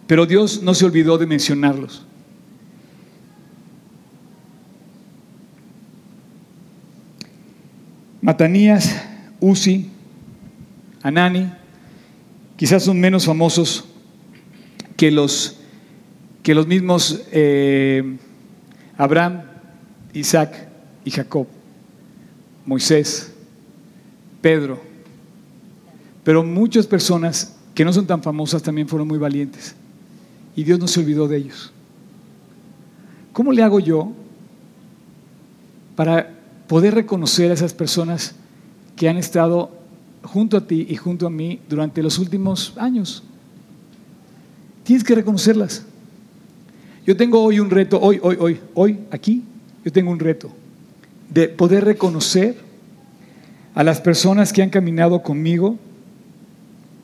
pero Dios no se olvidó de mencionarlos. Matanías, Uzi, Anani, quizás son menos famosos que los, que los mismos eh, Abraham, Isaac y Jacob, Moisés, Pedro. Pero muchas personas que no son tan famosas también fueron muy valientes. Y Dios no se olvidó de ellos. ¿Cómo le hago yo para poder reconocer a esas personas que han estado junto a ti y junto a mí durante los últimos años. Tienes que reconocerlas. Yo tengo hoy un reto, hoy, hoy, hoy, hoy, aquí, yo tengo un reto de poder reconocer a las personas que han caminado conmigo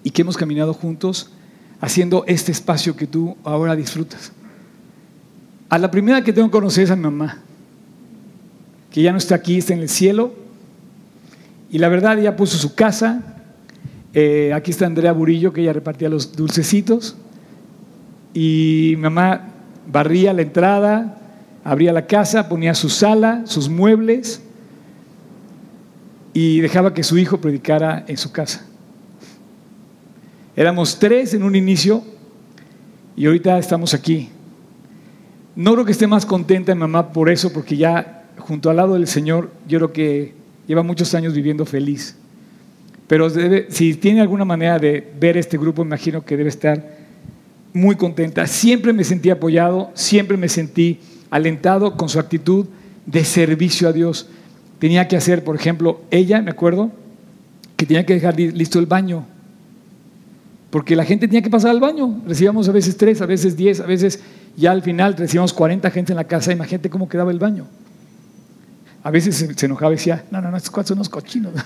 y que hemos caminado juntos haciendo este espacio que tú ahora disfrutas. A la primera que tengo que conocer es a mi mamá que ya no está aquí, está en el cielo. Y la verdad, ella puso su casa. Eh, aquí está Andrea Burillo, que ella repartía los dulcecitos. Y mamá barría la entrada, abría la casa, ponía su sala, sus muebles y dejaba que su hijo predicara en su casa. Éramos tres en un inicio y ahorita estamos aquí. No creo que esté más contenta mi mamá por eso, porque ya junto al lado del Señor, yo creo que lleva muchos años viviendo feliz. Pero si tiene alguna manera de ver este grupo, imagino que debe estar muy contenta. Siempre me sentí apoyado, siempre me sentí alentado con su actitud de servicio a Dios. Tenía que hacer, por ejemplo, ella, me acuerdo, que tenía que dejar listo el baño, porque la gente tenía que pasar al baño. Recibíamos a veces tres, a veces diez, a veces ya al final recibíamos 40 gente en la casa. Imagínate cómo quedaba el baño. A veces se, enojaba y decía, no, no, no, estos cuatro son unos cochinos.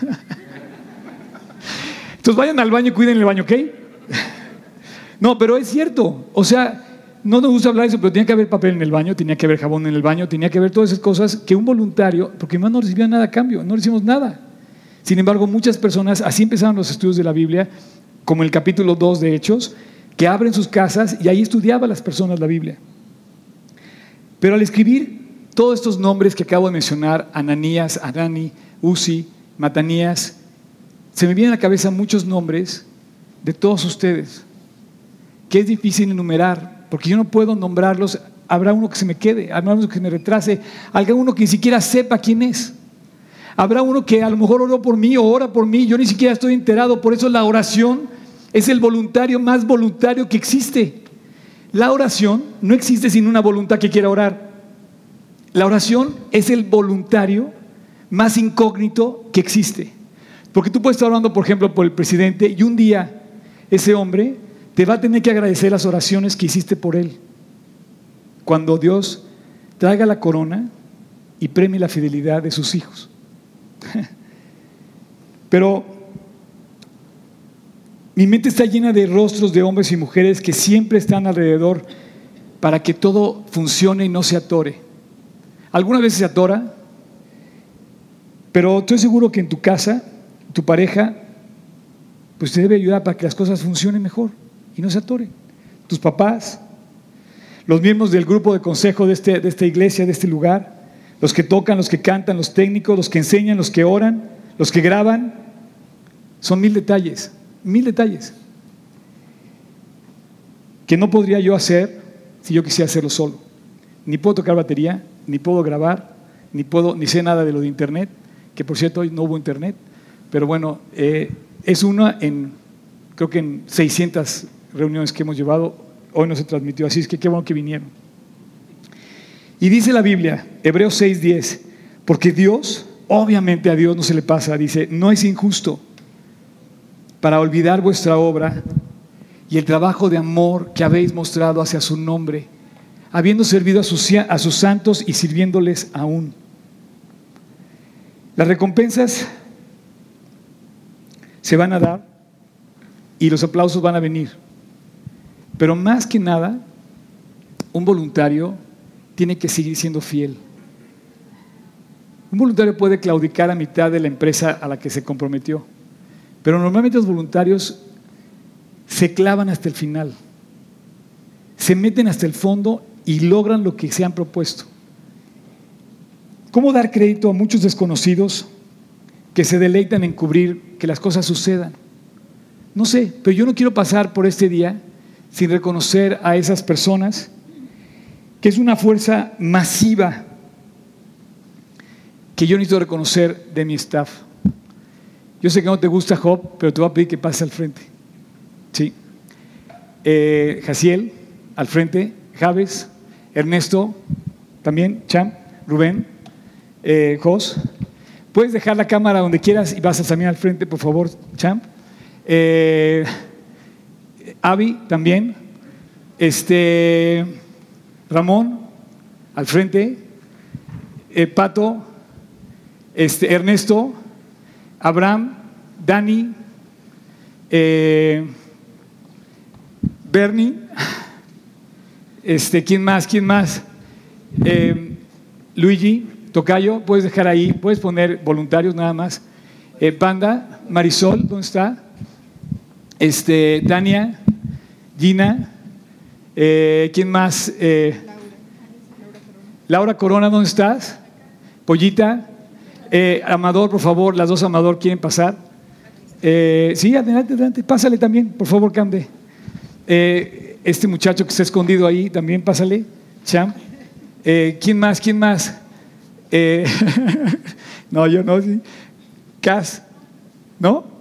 Entonces vayan al baño y cuiden el baño, ¿ok? No, pero es cierto. O sea, no nos gusta hablar de eso, pero tenía que haber papel en el baño, tenía que haber jabón en el baño, tenía que haber todas esas cosas que un voluntario, porque no recibía nada a cambio, no recibimos nada. Sin embargo, muchas personas, así empezaron los estudios de la Biblia, como el capítulo 2 de Hechos, que abren sus casas y ahí estudiaban las personas la Biblia. Pero al escribir todos estos nombres que acabo de mencionar, Ananías, Adani, Uzi, Matanías, se me vienen a la cabeza muchos nombres de todos ustedes, que es difícil enumerar, porque yo no puedo nombrarlos, habrá uno que se me quede, habrá uno que me retrase, habrá uno que ni siquiera sepa quién es. Habrá uno que a lo mejor oró por mí o ora por mí, yo ni siquiera estoy enterado, por eso la oración es el voluntario más voluntario que existe. La oración no existe sin una voluntad que quiera orar. La oración es el voluntario más incógnito que existe. Porque tú puedes estar orando, por ejemplo, por el presidente y un día ese hombre te va a tener que agradecer las oraciones que hiciste por él. Cuando Dios traiga la corona y premie la fidelidad de sus hijos. Pero mi mente está llena de rostros de hombres y mujeres que siempre están alrededor para que todo funcione y no se atore. Algunas veces se atora, pero estoy seguro que en tu casa, tu pareja, pues te debe ayudar para que las cosas funcionen mejor y no se atoren. Tus papás, los miembros del grupo de consejo de, este, de esta iglesia, de este lugar, los que tocan, los que cantan, los técnicos, los que enseñan, los que oran, los que graban, son mil detalles, mil detalles que no podría yo hacer si yo quisiera hacerlo solo. Ni puedo tocar batería, ni puedo grabar, ni puedo, ni sé nada de lo de internet, que por cierto hoy no hubo internet, pero bueno, eh, es una en, creo que en 600 reuniones que hemos llevado, hoy no se transmitió, así es que qué bueno que vinieron. Y dice la Biblia, Hebreos 6:10, porque Dios, obviamente a Dios no se le pasa, dice, no es injusto para olvidar vuestra obra y el trabajo de amor que habéis mostrado hacia su nombre, habiendo servido a sus, santos y sirviéndoles aún. Las recompensas se van a dar y los aplausos van a venir. Pero más que nada, un voluntario tiene que seguir siendo fiel. Un voluntario puede claudicar a mitad de la empresa a la que se comprometió, pero normalmente los voluntarios se clavan hasta el final, se meten hasta el fondo y logran lo que se han propuesto. ¿Cómo dar crédito a muchos desconocidos que se deleitan en cubrir que las cosas sucedan? No sé, pero yo no quiero pasar por este día sin reconocer a esas personas que es una fuerza masiva que yo necesito reconocer de mi staff. Yo sé que no te gusta Job, pero te voy a pedir que pases al frente. Sí. Eh, Jaciel, al frente. Javes, Ernesto, también, Cham, Rubén, eh, Jos. Puedes dejar la cámara donde quieras y vas también al frente, por favor, Cham. Eh, Avi, también. Este. Ramón, al frente, eh, Pato, este, Ernesto, Abraham, Dani, eh, Bernie, este, ¿quién más? ¿Quién más? Eh, Luigi, Tocayo, puedes dejar ahí, puedes poner voluntarios nada más. Panda, Marisol, ¿dónde está? Este, Tania, Gina, eh, ¿Quién más? Eh, Laura Corona, ¿dónde estás? Pollita. Eh, Amador, por favor, las dos Amador quieren pasar. sí, adelante, adelante. Pásale también, por favor, Camde. Este muchacho que está escondido ahí, también pásale. Cham. ¿Quién más? ¿Quién más? no, yo no, sí. Cas. ¿No?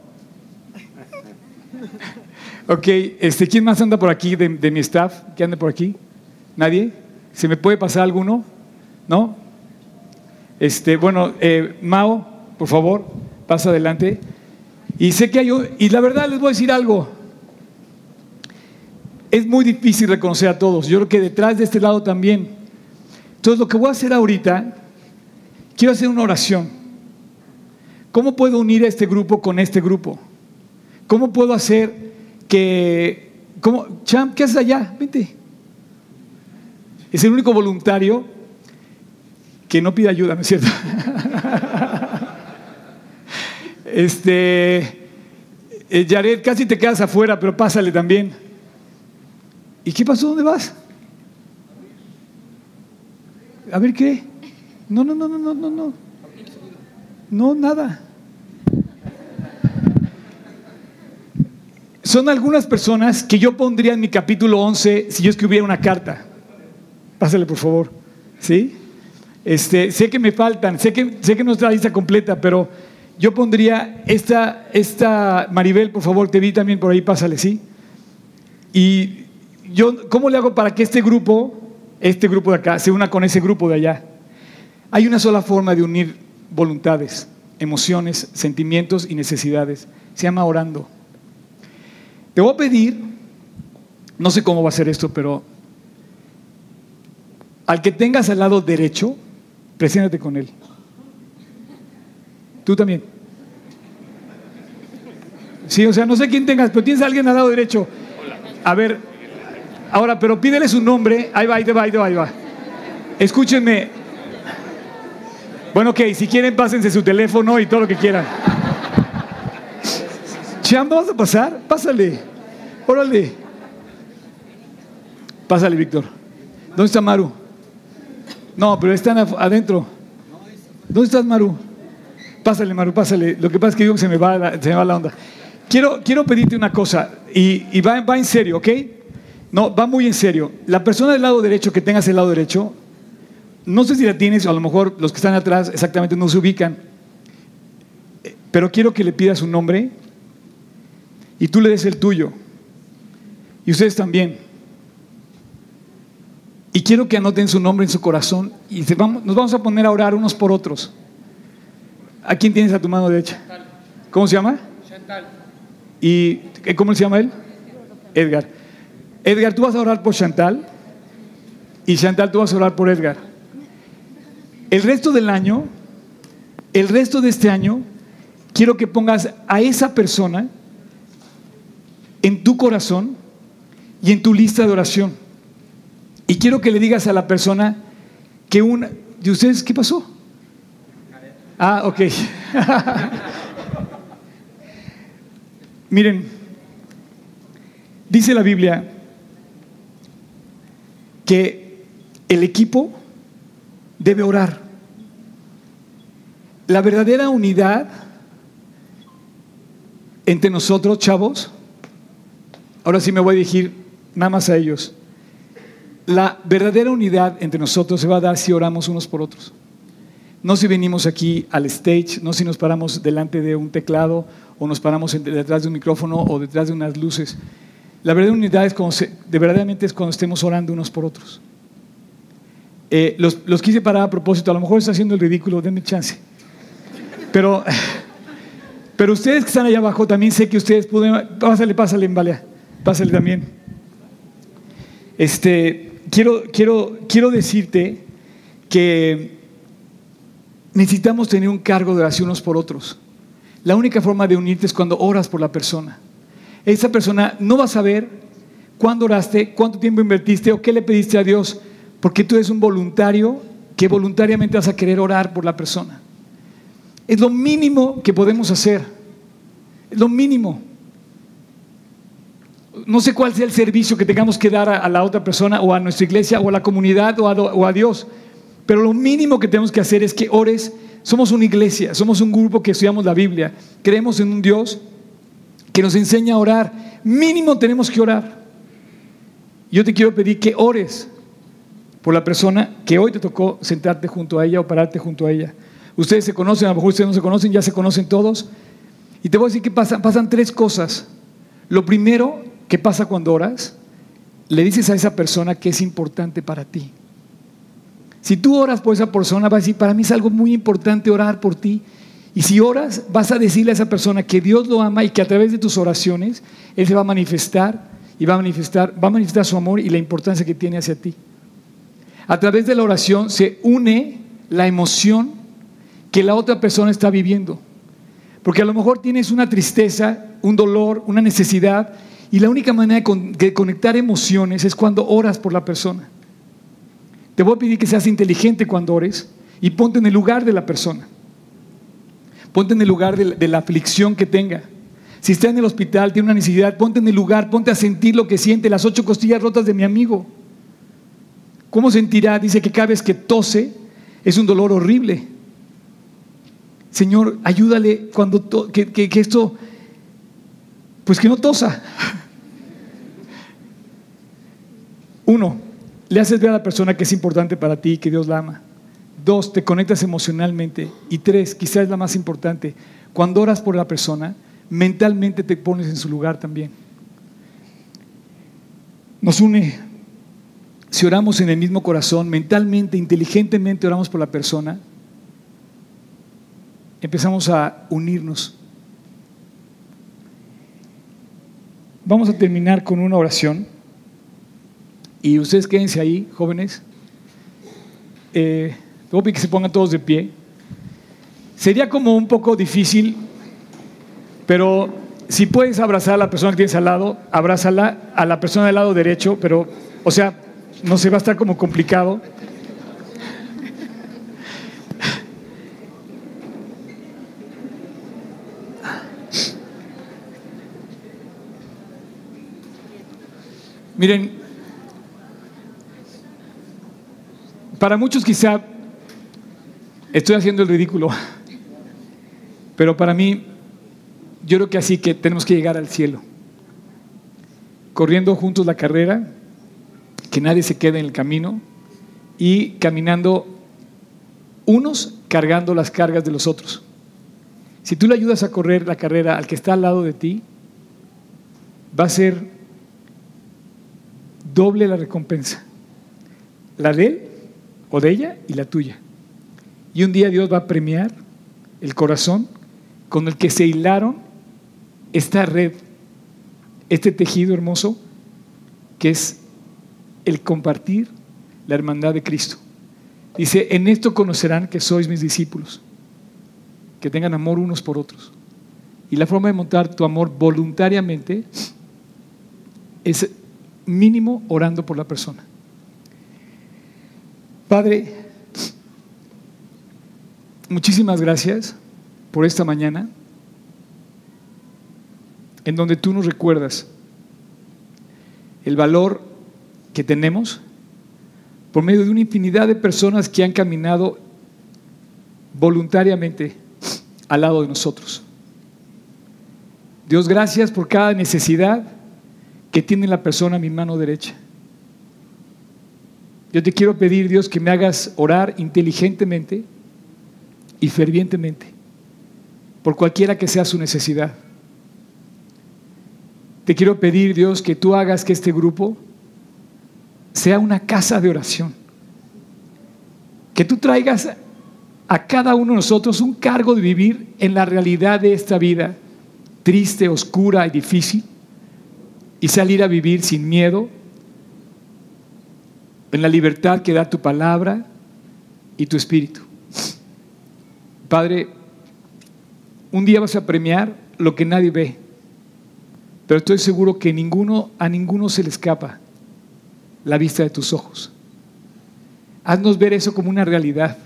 Ok, este, ¿quién más anda por aquí de, mi staff? ¿Qué anda por aquí? ¿Nadie? ¿Se me puede pasar alguno? ¿No? Este, bueno, eh, Mao, por favor, pasa adelante. Y sé que hay, y la verdad les voy a decir algo. Es muy difícil reconocer a todos. Yo creo que detrás de este lado también. Entonces, lo que voy a hacer ahorita, quiero hacer una oración. ¿Cómo puedo unir a este grupo con este grupo? ¿Cómo puedo hacer que, como, Champ, ¿qué haces allá? Vente. Es el único voluntario que no pide ayuda, ¿no es cierto? este, eh, Jared, casi te quedas afuera, pero pásale también. ¿Y qué pasó? ¿Dónde vas? A ver qué. No, no, no, no, no, no, no. No, nada. Son algunas personas que yo pondría en mi capítulo 11 si yo escribiera una carta. Pásale, por favor. ¿Sí? Este, sé que me faltan, sé que, sé que no está la lista completa, pero yo pondría esta, esta, Maribel, por favor, te vi también por ahí, pásale, ¿sí? Y yo, ¿cómo le hago para que este grupo, este grupo de acá, se una con ese grupo de allá? Hay una sola forma de unir voluntades, emociones, sentimientos y necesidades. Se llama orando. Te voy a pedir, no sé cómo va a ser esto, pero al que tengas al lado derecho, preséntate con él. Tú también. Sí, o sea, no sé quién tengas, pero tienes a alguien al lado derecho. A ver, ahora, pero pídele su nombre. Ahí va, ahí va, ahí va, va. Escúchenme. Bueno, ok, si quieren, pásense su teléfono y todo lo que quieran. Cham, ¿vas a pasar? Pásale. Órale. Pásale, Víctor. ¿Dónde está Maru? No, pero están adentro. ¿Dónde estás, Maru? Pásale, Maru, pásale. Lo que pasa es que digo que se me va la, se me va la onda. Quiero, quiero pedirte una cosa, y, y va, va en serio, ¿ok? No, va muy en serio. La persona del lado derecho, que tengas el lado derecho, no sé si la tienes, o a lo mejor los que están atrás exactamente no se ubican, pero quiero que le pidas un nombre y tú le des el tuyo. Y ustedes también. Y quiero que anoten su nombre en su corazón y nos vamos a poner a orar unos por otros. ¿A quién tienes a tu mano derecha? ¿Cómo se llama? Chantal. ¿Y cómo se llama él? Edgar. Edgar, tú vas a orar por Chantal y Chantal, tú vas a orar por Edgar. El resto del año, el resto de este año, quiero que pongas a esa persona en tu corazón y en tu lista de oración. Y quiero que le digas a la persona que una... ¿De ustedes qué pasó? Ah, ok. Miren, dice la Biblia que el equipo debe orar. La verdadera unidad entre nosotros, chavos, Ahora sí me voy a dirigir nada más a ellos. La verdadera unidad entre nosotros se va a dar si oramos unos por otros. No si venimos aquí al stage, no si nos paramos delante de un teclado o nos paramos detrás de un micrófono o detrás de unas luces. La verdadera unidad es cuando de verdaderamente es cuando estemos orando unos por otros. Eh, los, los, quise parar a propósito, a lo mejor está haciendo el ridículo, denme chance. Pero, pero ustedes que están allá abajo también sé que ustedes pueden, pásale, pásale en balea. Pásale también. Este, quiero, quiero, quiero decirte que necesitamos tener un cargo de oración unos por otros. La única forma de unirte es cuando oras por la persona. Esa persona no va a saber cuándo oraste, cuánto tiempo invertiste o qué le pediste a Dios, porque tú eres un voluntario que voluntariamente vas a querer orar por la persona. Es lo mínimo que podemos hacer. Es lo mínimo no sé cuál sea el servicio que tengamos que dar a, la otra persona o a nuestra iglesia o a la comunidad o a, o a Dios, pero lo mínimo que tenemos que hacer es que ores. Somos una iglesia, somos un grupo que estudiamos la Biblia, creemos en un Dios que nos enseña a orar. Mínimo tenemos que orar. Yo te quiero pedir que ores por la persona que hoy te tocó sentarte junto a ella o pararte junto a ella. Ustedes se conocen, a lo mejor ustedes no se conocen, ya se conocen todos. Y te voy a decir que pasan, pasan tres cosas. Lo primero ¿Qué pasa cuando oras? Le dices a esa persona que es importante para ti. Si tú oras por esa persona, vas a decir, para mí es algo muy importante orar por ti. Y si oras, vas a decirle a esa persona que Dios lo ama y que a través de tus oraciones Él se va a manifestar y va a manifestar, va a manifestar su amor y la importancia que tiene hacia ti. A través de la oración se une la emoción que la otra persona está viviendo. Porque a lo mejor tienes una tristeza, un dolor, una necesidad y la única manera de conectar emociones es cuando oras por la persona. Te voy a pedir que seas inteligente cuando ores y ponte en el lugar de la persona. Ponte en el lugar de la, aflicción que tenga. Si está en el hospital, tiene una necesidad, ponte en el lugar, ponte a sentir lo que siente, las ocho costillas rotas de mi amigo. ¿Cómo sentirá? Dice que cada vez que tose es un dolor horrible. Señor, ayúdale cuando que esto, pues que no tosa. Uno, le haces ver a la persona que es importante para ti, que Dios la ama. Dos, te conectas emocionalmente. Y tres, quizás es la más importante, cuando oras por la persona, mentalmente te pones en su lugar también. Nos une. Si oramos en el mismo corazón, mentalmente, inteligentemente oramos por la persona, empezamos a unirnos. vamos a terminar con una oración. Y ustedes quédense ahí, jóvenes. Eh, que se pongan todos de pie. Sería como un poco difícil, pero si puedes abrazar a la persona que tienes al lado, abrázala a la persona del lado derecho, pero, o sea, no se va a estar como complicado. Miren, para muchos quizá estoy haciendo el ridículo, pero para mí yo creo que así que tenemos que llegar al cielo, corriendo juntos la carrera, que nadie se quede en el camino y caminando unos cargando las cargas de los otros. Si tú le ayudas a correr la carrera al que está al lado de ti, va a ser doble la recompensa. La de él o de ella y la tuya. Y un día Dios va a premiar el corazón con el que se hilaron esta red, este tejido hermoso que es el compartir la hermandad de Cristo. Dice, en esto conocerán que sois mis discípulos, que tengan amor unos por otros. Y la forma de montar tu amor voluntariamente es mínimo orando por la persona. Padre, muchísimas gracias por esta mañana en donde tú nos recuerdas el valor que tenemos por medio de una infinidad de personas que han caminado voluntariamente al lado de nosotros. Dios, gracias por cada necesidad que tiene la persona a mi mano derecha. Yo te quiero pedir, Dios, que me hagas orar inteligentemente y fervientemente por cualquiera que sea su necesidad. Te quiero pedir, Dios, que tú hagas que este grupo sea una casa de oración. Que tú traigas a cada uno de nosotros un cargo de vivir en la realidad de esta vida triste, oscura y difícil y salir a vivir sin miedo, en la libertad que da tu palabra y tu espíritu. Padre, un día vas a premiar lo que nadie ve, pero estoy seguro que ninguno, a ninguno se le escapa la vista de tus ojos. Haznos ver eso como una realidad.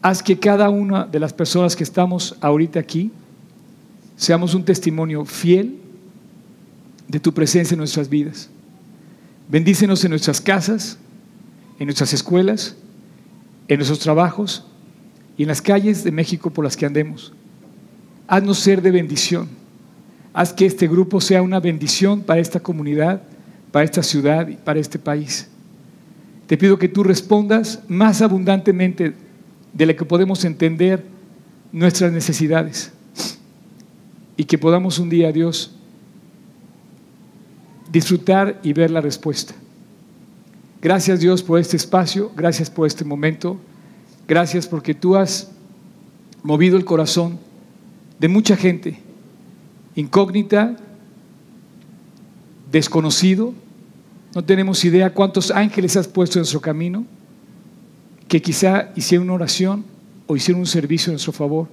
Haz que cada una de las personas que estamos ahorita aquí seamos un testimonio fiel de tu presencia en nuestras vidas. Bendícenos en nuestras casas, en nuestras escuelas, en nuestros trabajos y en las calles de México por las que andemos. Haznos ser de bendición. Haz que este grupo sea una bendición para esta comunidad, para esta ciudad y para este país. Te pido que tú respondas más abundantemente de lo que podemos entender nuestras necesidades y que podamos un día, Dios, disfrutar y ver la respuesta. Gracias Dios por este espacio, gracias por este momento, gracias porque tú has movido el corazón de mucha gente, incógnita, desconocido, no tenemos idea cuántos ángeles has puesto en nuestro camino, que quizá hicieron una oración o hicieron un servicio en nuestro favor.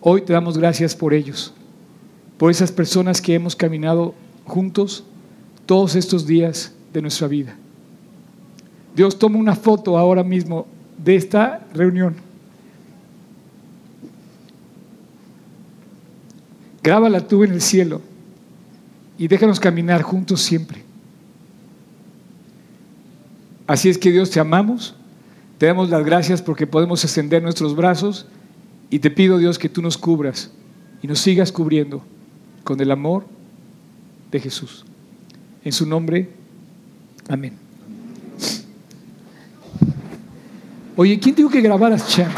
Hoy te damos gracias por ellos, por esas personas que hemos caminado juntos todos estos días de nuestra vida. Dios toma una foto ahora mismo de esta reunión. Grábala tú en el cielo y déjanos caminar juntos siempre. Así es que Dios te amamos, te damos las gracias porque podemos extender nuestros brazos y te pido Dios que tú nos cubras y nos sigas cubriendo con el amor de Jesús. En su nombre, amén. Oye, ¿quién dijo que grabaras Chan?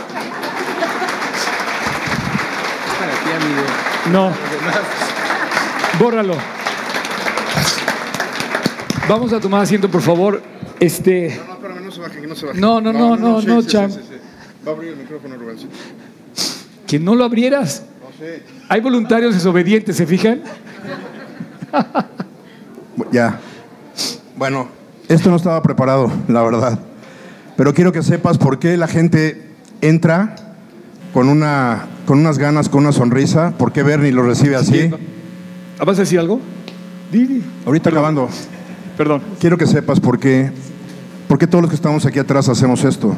No. Bórralo. Vamos a tomar asiento, por favor. Este. No, no, no se baje, que no se baje. No, no, no, no, no, Chan. Va a abrir el micrófono, Rubén. Que no lo abrieras. No sé. Hay voluntarios desobedientes, ¿se fijan? Ya. Bueno, esto no estaba preparado, la verdad. Pero quiero que sepas por qué la gente entra con, una, con unas ganas, con una sonrisa. ¿Por qué Bernie lo recibe así? ¿Vas a decir algo? Di, di. Ahorita acabando. Perdón. Quiero que sepas por qué, por qué todos los que estamos aquí atrás hacemos esto.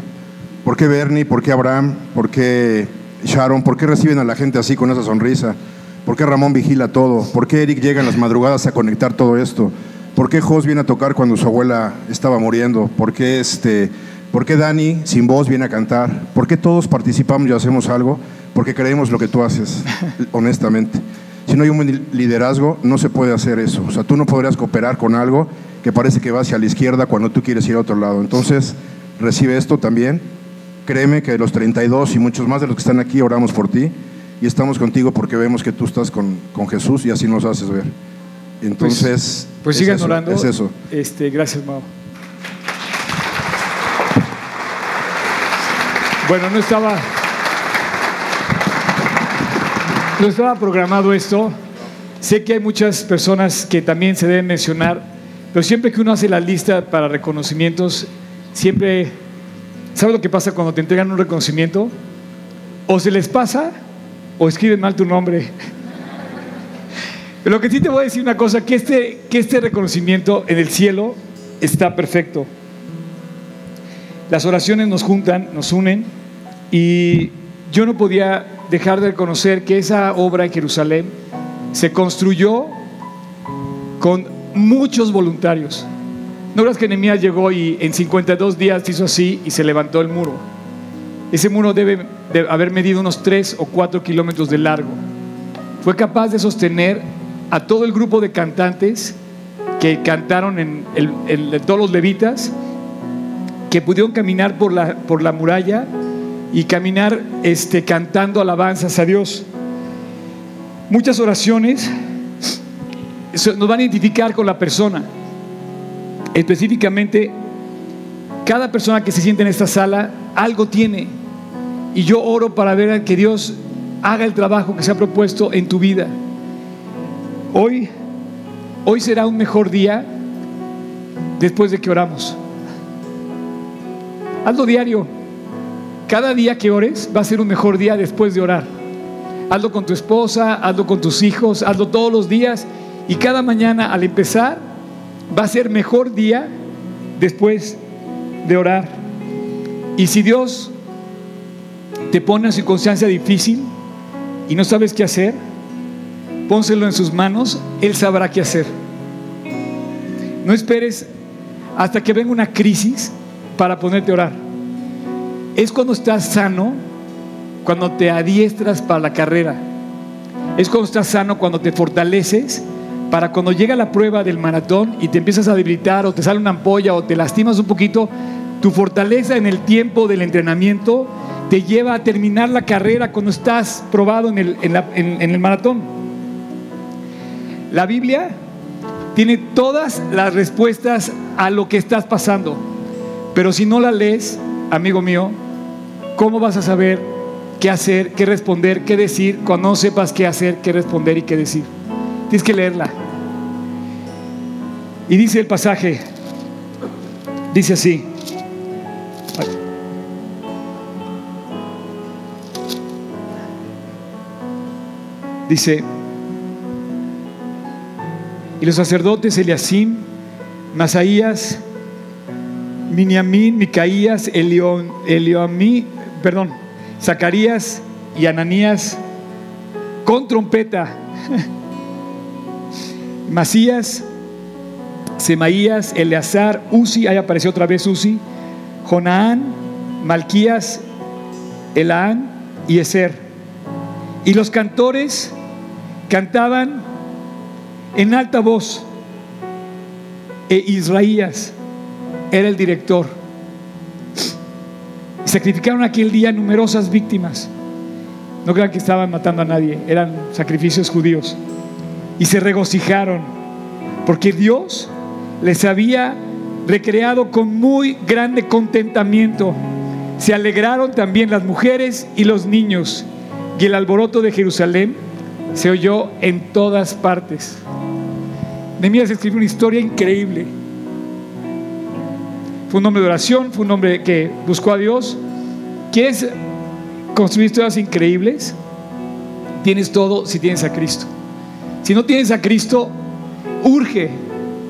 ¿Por qué Bernie? ¿Por qué Abraham? ¿Por qué Sharon? ¿Por qué reciben a la gente así con esa sonrisa? ¿Por qué Ramón vigila todo? ¿Por qué Eric llega en las madrugadas a conectar todo esto? ¿Por qué Jos viene a tocar cuando su abuela estaba muriendo? ¿Por qué, este, ¿Por qué Dani sin voz viene a cantar? ¿Por qué todos participamos y hacemos algo? Porque creemos lo que tú haces, honestamente. Si no hay un liderazgo, no se puede hacer eso. O sea, tú no podrías cooperar con algo que parece que va hacia la izquierda cuando tú quieres ir a otro lado. Entonces, recibe esto también. Créeme que los 32 y muchos más de los que están aquí oramos por ti y estamos contigo porque vemos que tú estás con, con Jesús y así nos haces ver. Entonces, Pues, pues es sigan eso, orando. Es eso. Este, gracias, Mau. Bueno, no estaba. No estaba programado esto. Sé que hay muchas personas que también se deben mencionar, pero siempre que uno hace la lista para reconocimientos, siempre. ¿Sabes lo que pasa cuando te entregan un reconocimiento? O se les pasa o escriben mal tu nombre. Pero lo que sí te voy a decir una cosa, que este, que este reconocimiento en el cielo está perfecto. Las oraciones nos juntan, nos unen y yo no podía dejar de reconocer que esa obra en Jerusalén se construyó con muchos voluntarios. No creas que Nehemías llegó y en 52 días hizo así y se levantó el muro. Ese muro debe de haber medido unos 3 o 4 kilómetros de largo. Fue capaz de sostener a todo el grupo de cantantes que cantaron en, el- en todos los levitas, que pudieron caminar por la, por la muralla y caminar este, cantando alabanzas a Dios. Muchas oraciones nos van a identificar con la persona. Específicamente, cada persona que se siente en esta sala algo tiene. Y yo oro para ver que Dios haga el trabajo que se ha propuesto en tu vida. Hoy, hoy será un mejor día después de que oramos. Hazlo diario. Cada día que ores va a ser un mejor día después de orar. Hazlo con tu esposa, hazlo con tus hijos, hazlo todos los días y cada mañana al empezar va a ser mejor día después de orar. Y si Dios te pone en circunstancia difícil y no sabes qué hacer, pónselo en sus manos, Él sabrá qué hacer. No esperes hasta que venga una crisis para ponerte a orar. Es cuando estás sano, cuando te adiestras para la carrera. Es cuando estás sano, cuando te fortaleces para cuando llega la prueba del maratón y te empiezas a debilitar o te sale una ampolla o te lastimas un poquito, tu fortaleza en el tiempo del entrenamiento te lleva a terminar la carrera cuando estás probado en el, en la- en- en el maratón. La Biblia tiene todas las respuestas a lo que estás pasando, pero si no la lees, amigo mío, ¿cómo vas a saber qué hacer, qué responder, qué decir cuando no sepas qué hacer, qué responder y qué decir? Tienes que leerla. Y dice el pasaje, dice así. Dice, y los sacerdotes Eliasim, Masaías, Miniamín, Micaías, Elioamí, perdón, Zacarías y Ananías con trompeta. Masías, Semaías, Eleazar, Uzi, ahí apareció otra vez Uzi, Jonaán, Malquías, Elaán y Eser. Y los cantores cantaban en alta voz. E Israías era el director. Sacrificaron aquel día numerosas víctimas. No crean que estaban matando a nadie, eran sacrificios judíos. Y se regocijaron porque Dios les había recreado con muy grande contentamiento. Se alegraron también las mujeres y los niños. Y el alboroto de Jerusalén se oyó en todas partes. Nehemías escribió una historia increíble. Fue un hombre de oración, fue un hombre que buscó a Dios. ¿Quieres construir historias increíbles? Tienes todo si tienes a Cristo. Si no tienes a Cristo, urge,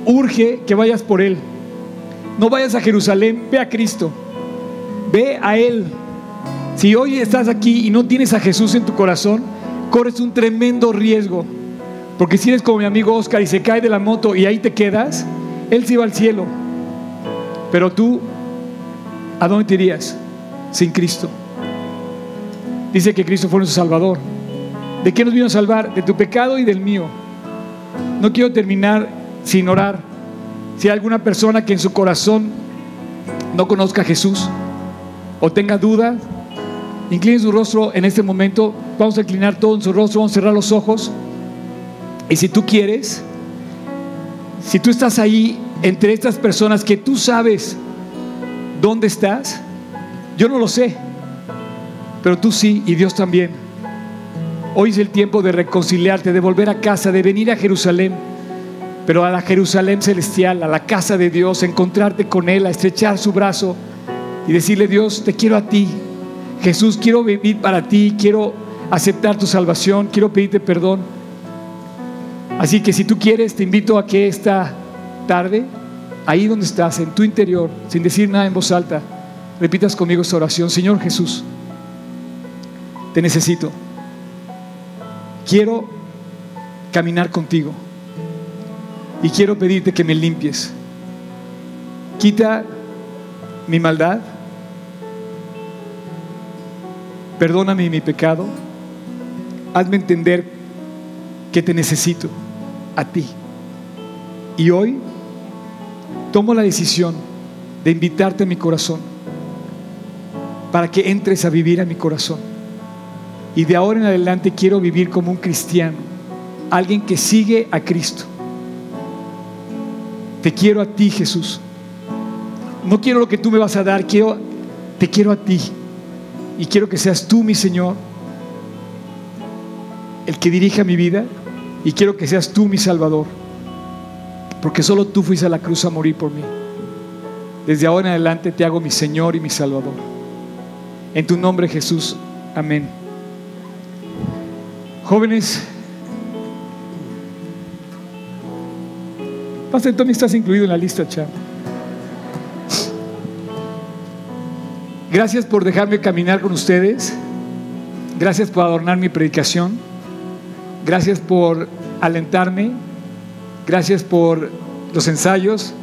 urge que vayas por Él. No vayas a Jerusalén, ve a Cristo. Ve a Él. Si hoy estás aquí y no tienes a Jesús en tu corazón, corres un tremendo riesgo. Porque si eres como mi amigo Oscar y se cae de la moto y ahí te quedas, Él se va al cielo. Pero tú, ¿a dónde irías? Sin Cristo. Dice que Cristo fue nuestro Salvador. ¿De qué nos vino a salvar? De tu pecado y del mío. No quiero terminar sin orar. Si hay alguna persona que en su corazón no conozca a Jesús o tenga dudas, incline su rostro en este momento. Vamos a inclinar todo su rostro, vamos a cerrar los ojos. Y si tú quieres, si tú estás ahí entre estas personas que tú sabes dónde estás, yo no lo sé, pero tú sí y Dios también. Hoy es el tiempo de reconciliarte, de volver a casa, de venir a Jerusalén, pero a la Jerusalén celestial, a la casa de Dios, encontrarte con Él, a estrechar su brazo y decirle, Dios, te quiero a ti. Jesús, quiero vivir para ti, quiero aceptar tu salvación, quiero pedirte perdón. Así que si tú quieres, te invito a que esta tarde, ahí donde estás, en tu interior, sin decir nada en voz alta, repitas conmigo esta oración. Señor Jesús, te necesito. Quiero caminar contigo y quiero pedirte que me limpies. Quita mi maldad. Perdóname mi pecado. Hazme entender que te necesito a ti. Y hoy tomo la decisión de invitarte a mi corazón para que entres a vivir a mi corazón. Y de ahora en adelante quiero vivir como un cristiano, alguien que sigue a Cristo. Te quiero a ti, Jesús. No quiero lo que tú me vas a dar, quiero, te quiero a ti. Y quiero que seas tú, mi Señor, el que dirija mi vida. Y quiero que seas tú, mi Salvador. Porque solo tú fuiste a la cruz a morir por mí. Desde ahora en adelante te hago mi Señor y mi Salvador. En tu nombre, Jesús. Amén. Jóvenes, Pastor Tony, estás incluido en la lista, chao. Gracias por dejarme caminar con ustedes. Gracias por adornar mi predicación. Gracias por alentarme. Gracias por los ensayos.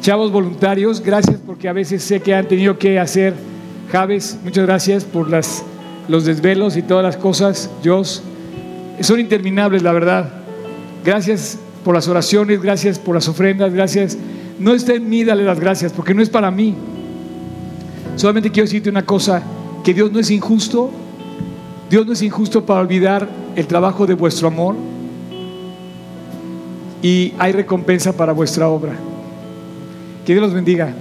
Chavos voluntarios, gracias porque a veces sé que han tenido que hacer Javes. Muchas gracias por los desvelos y todas las cosas. Dios, son interminables, la verdad. Gracias por las oraciones, gracias por las ofrendas, gracias. No está en mí darle las gracias, porque no es para mí. Solamente quiero decirte una cosa, que Dios no es injusto. Dios no es injusto para olvidar el trabajo de vuestro amor. Y hay recompensa para vuestra obra. Que Dios los bendiga.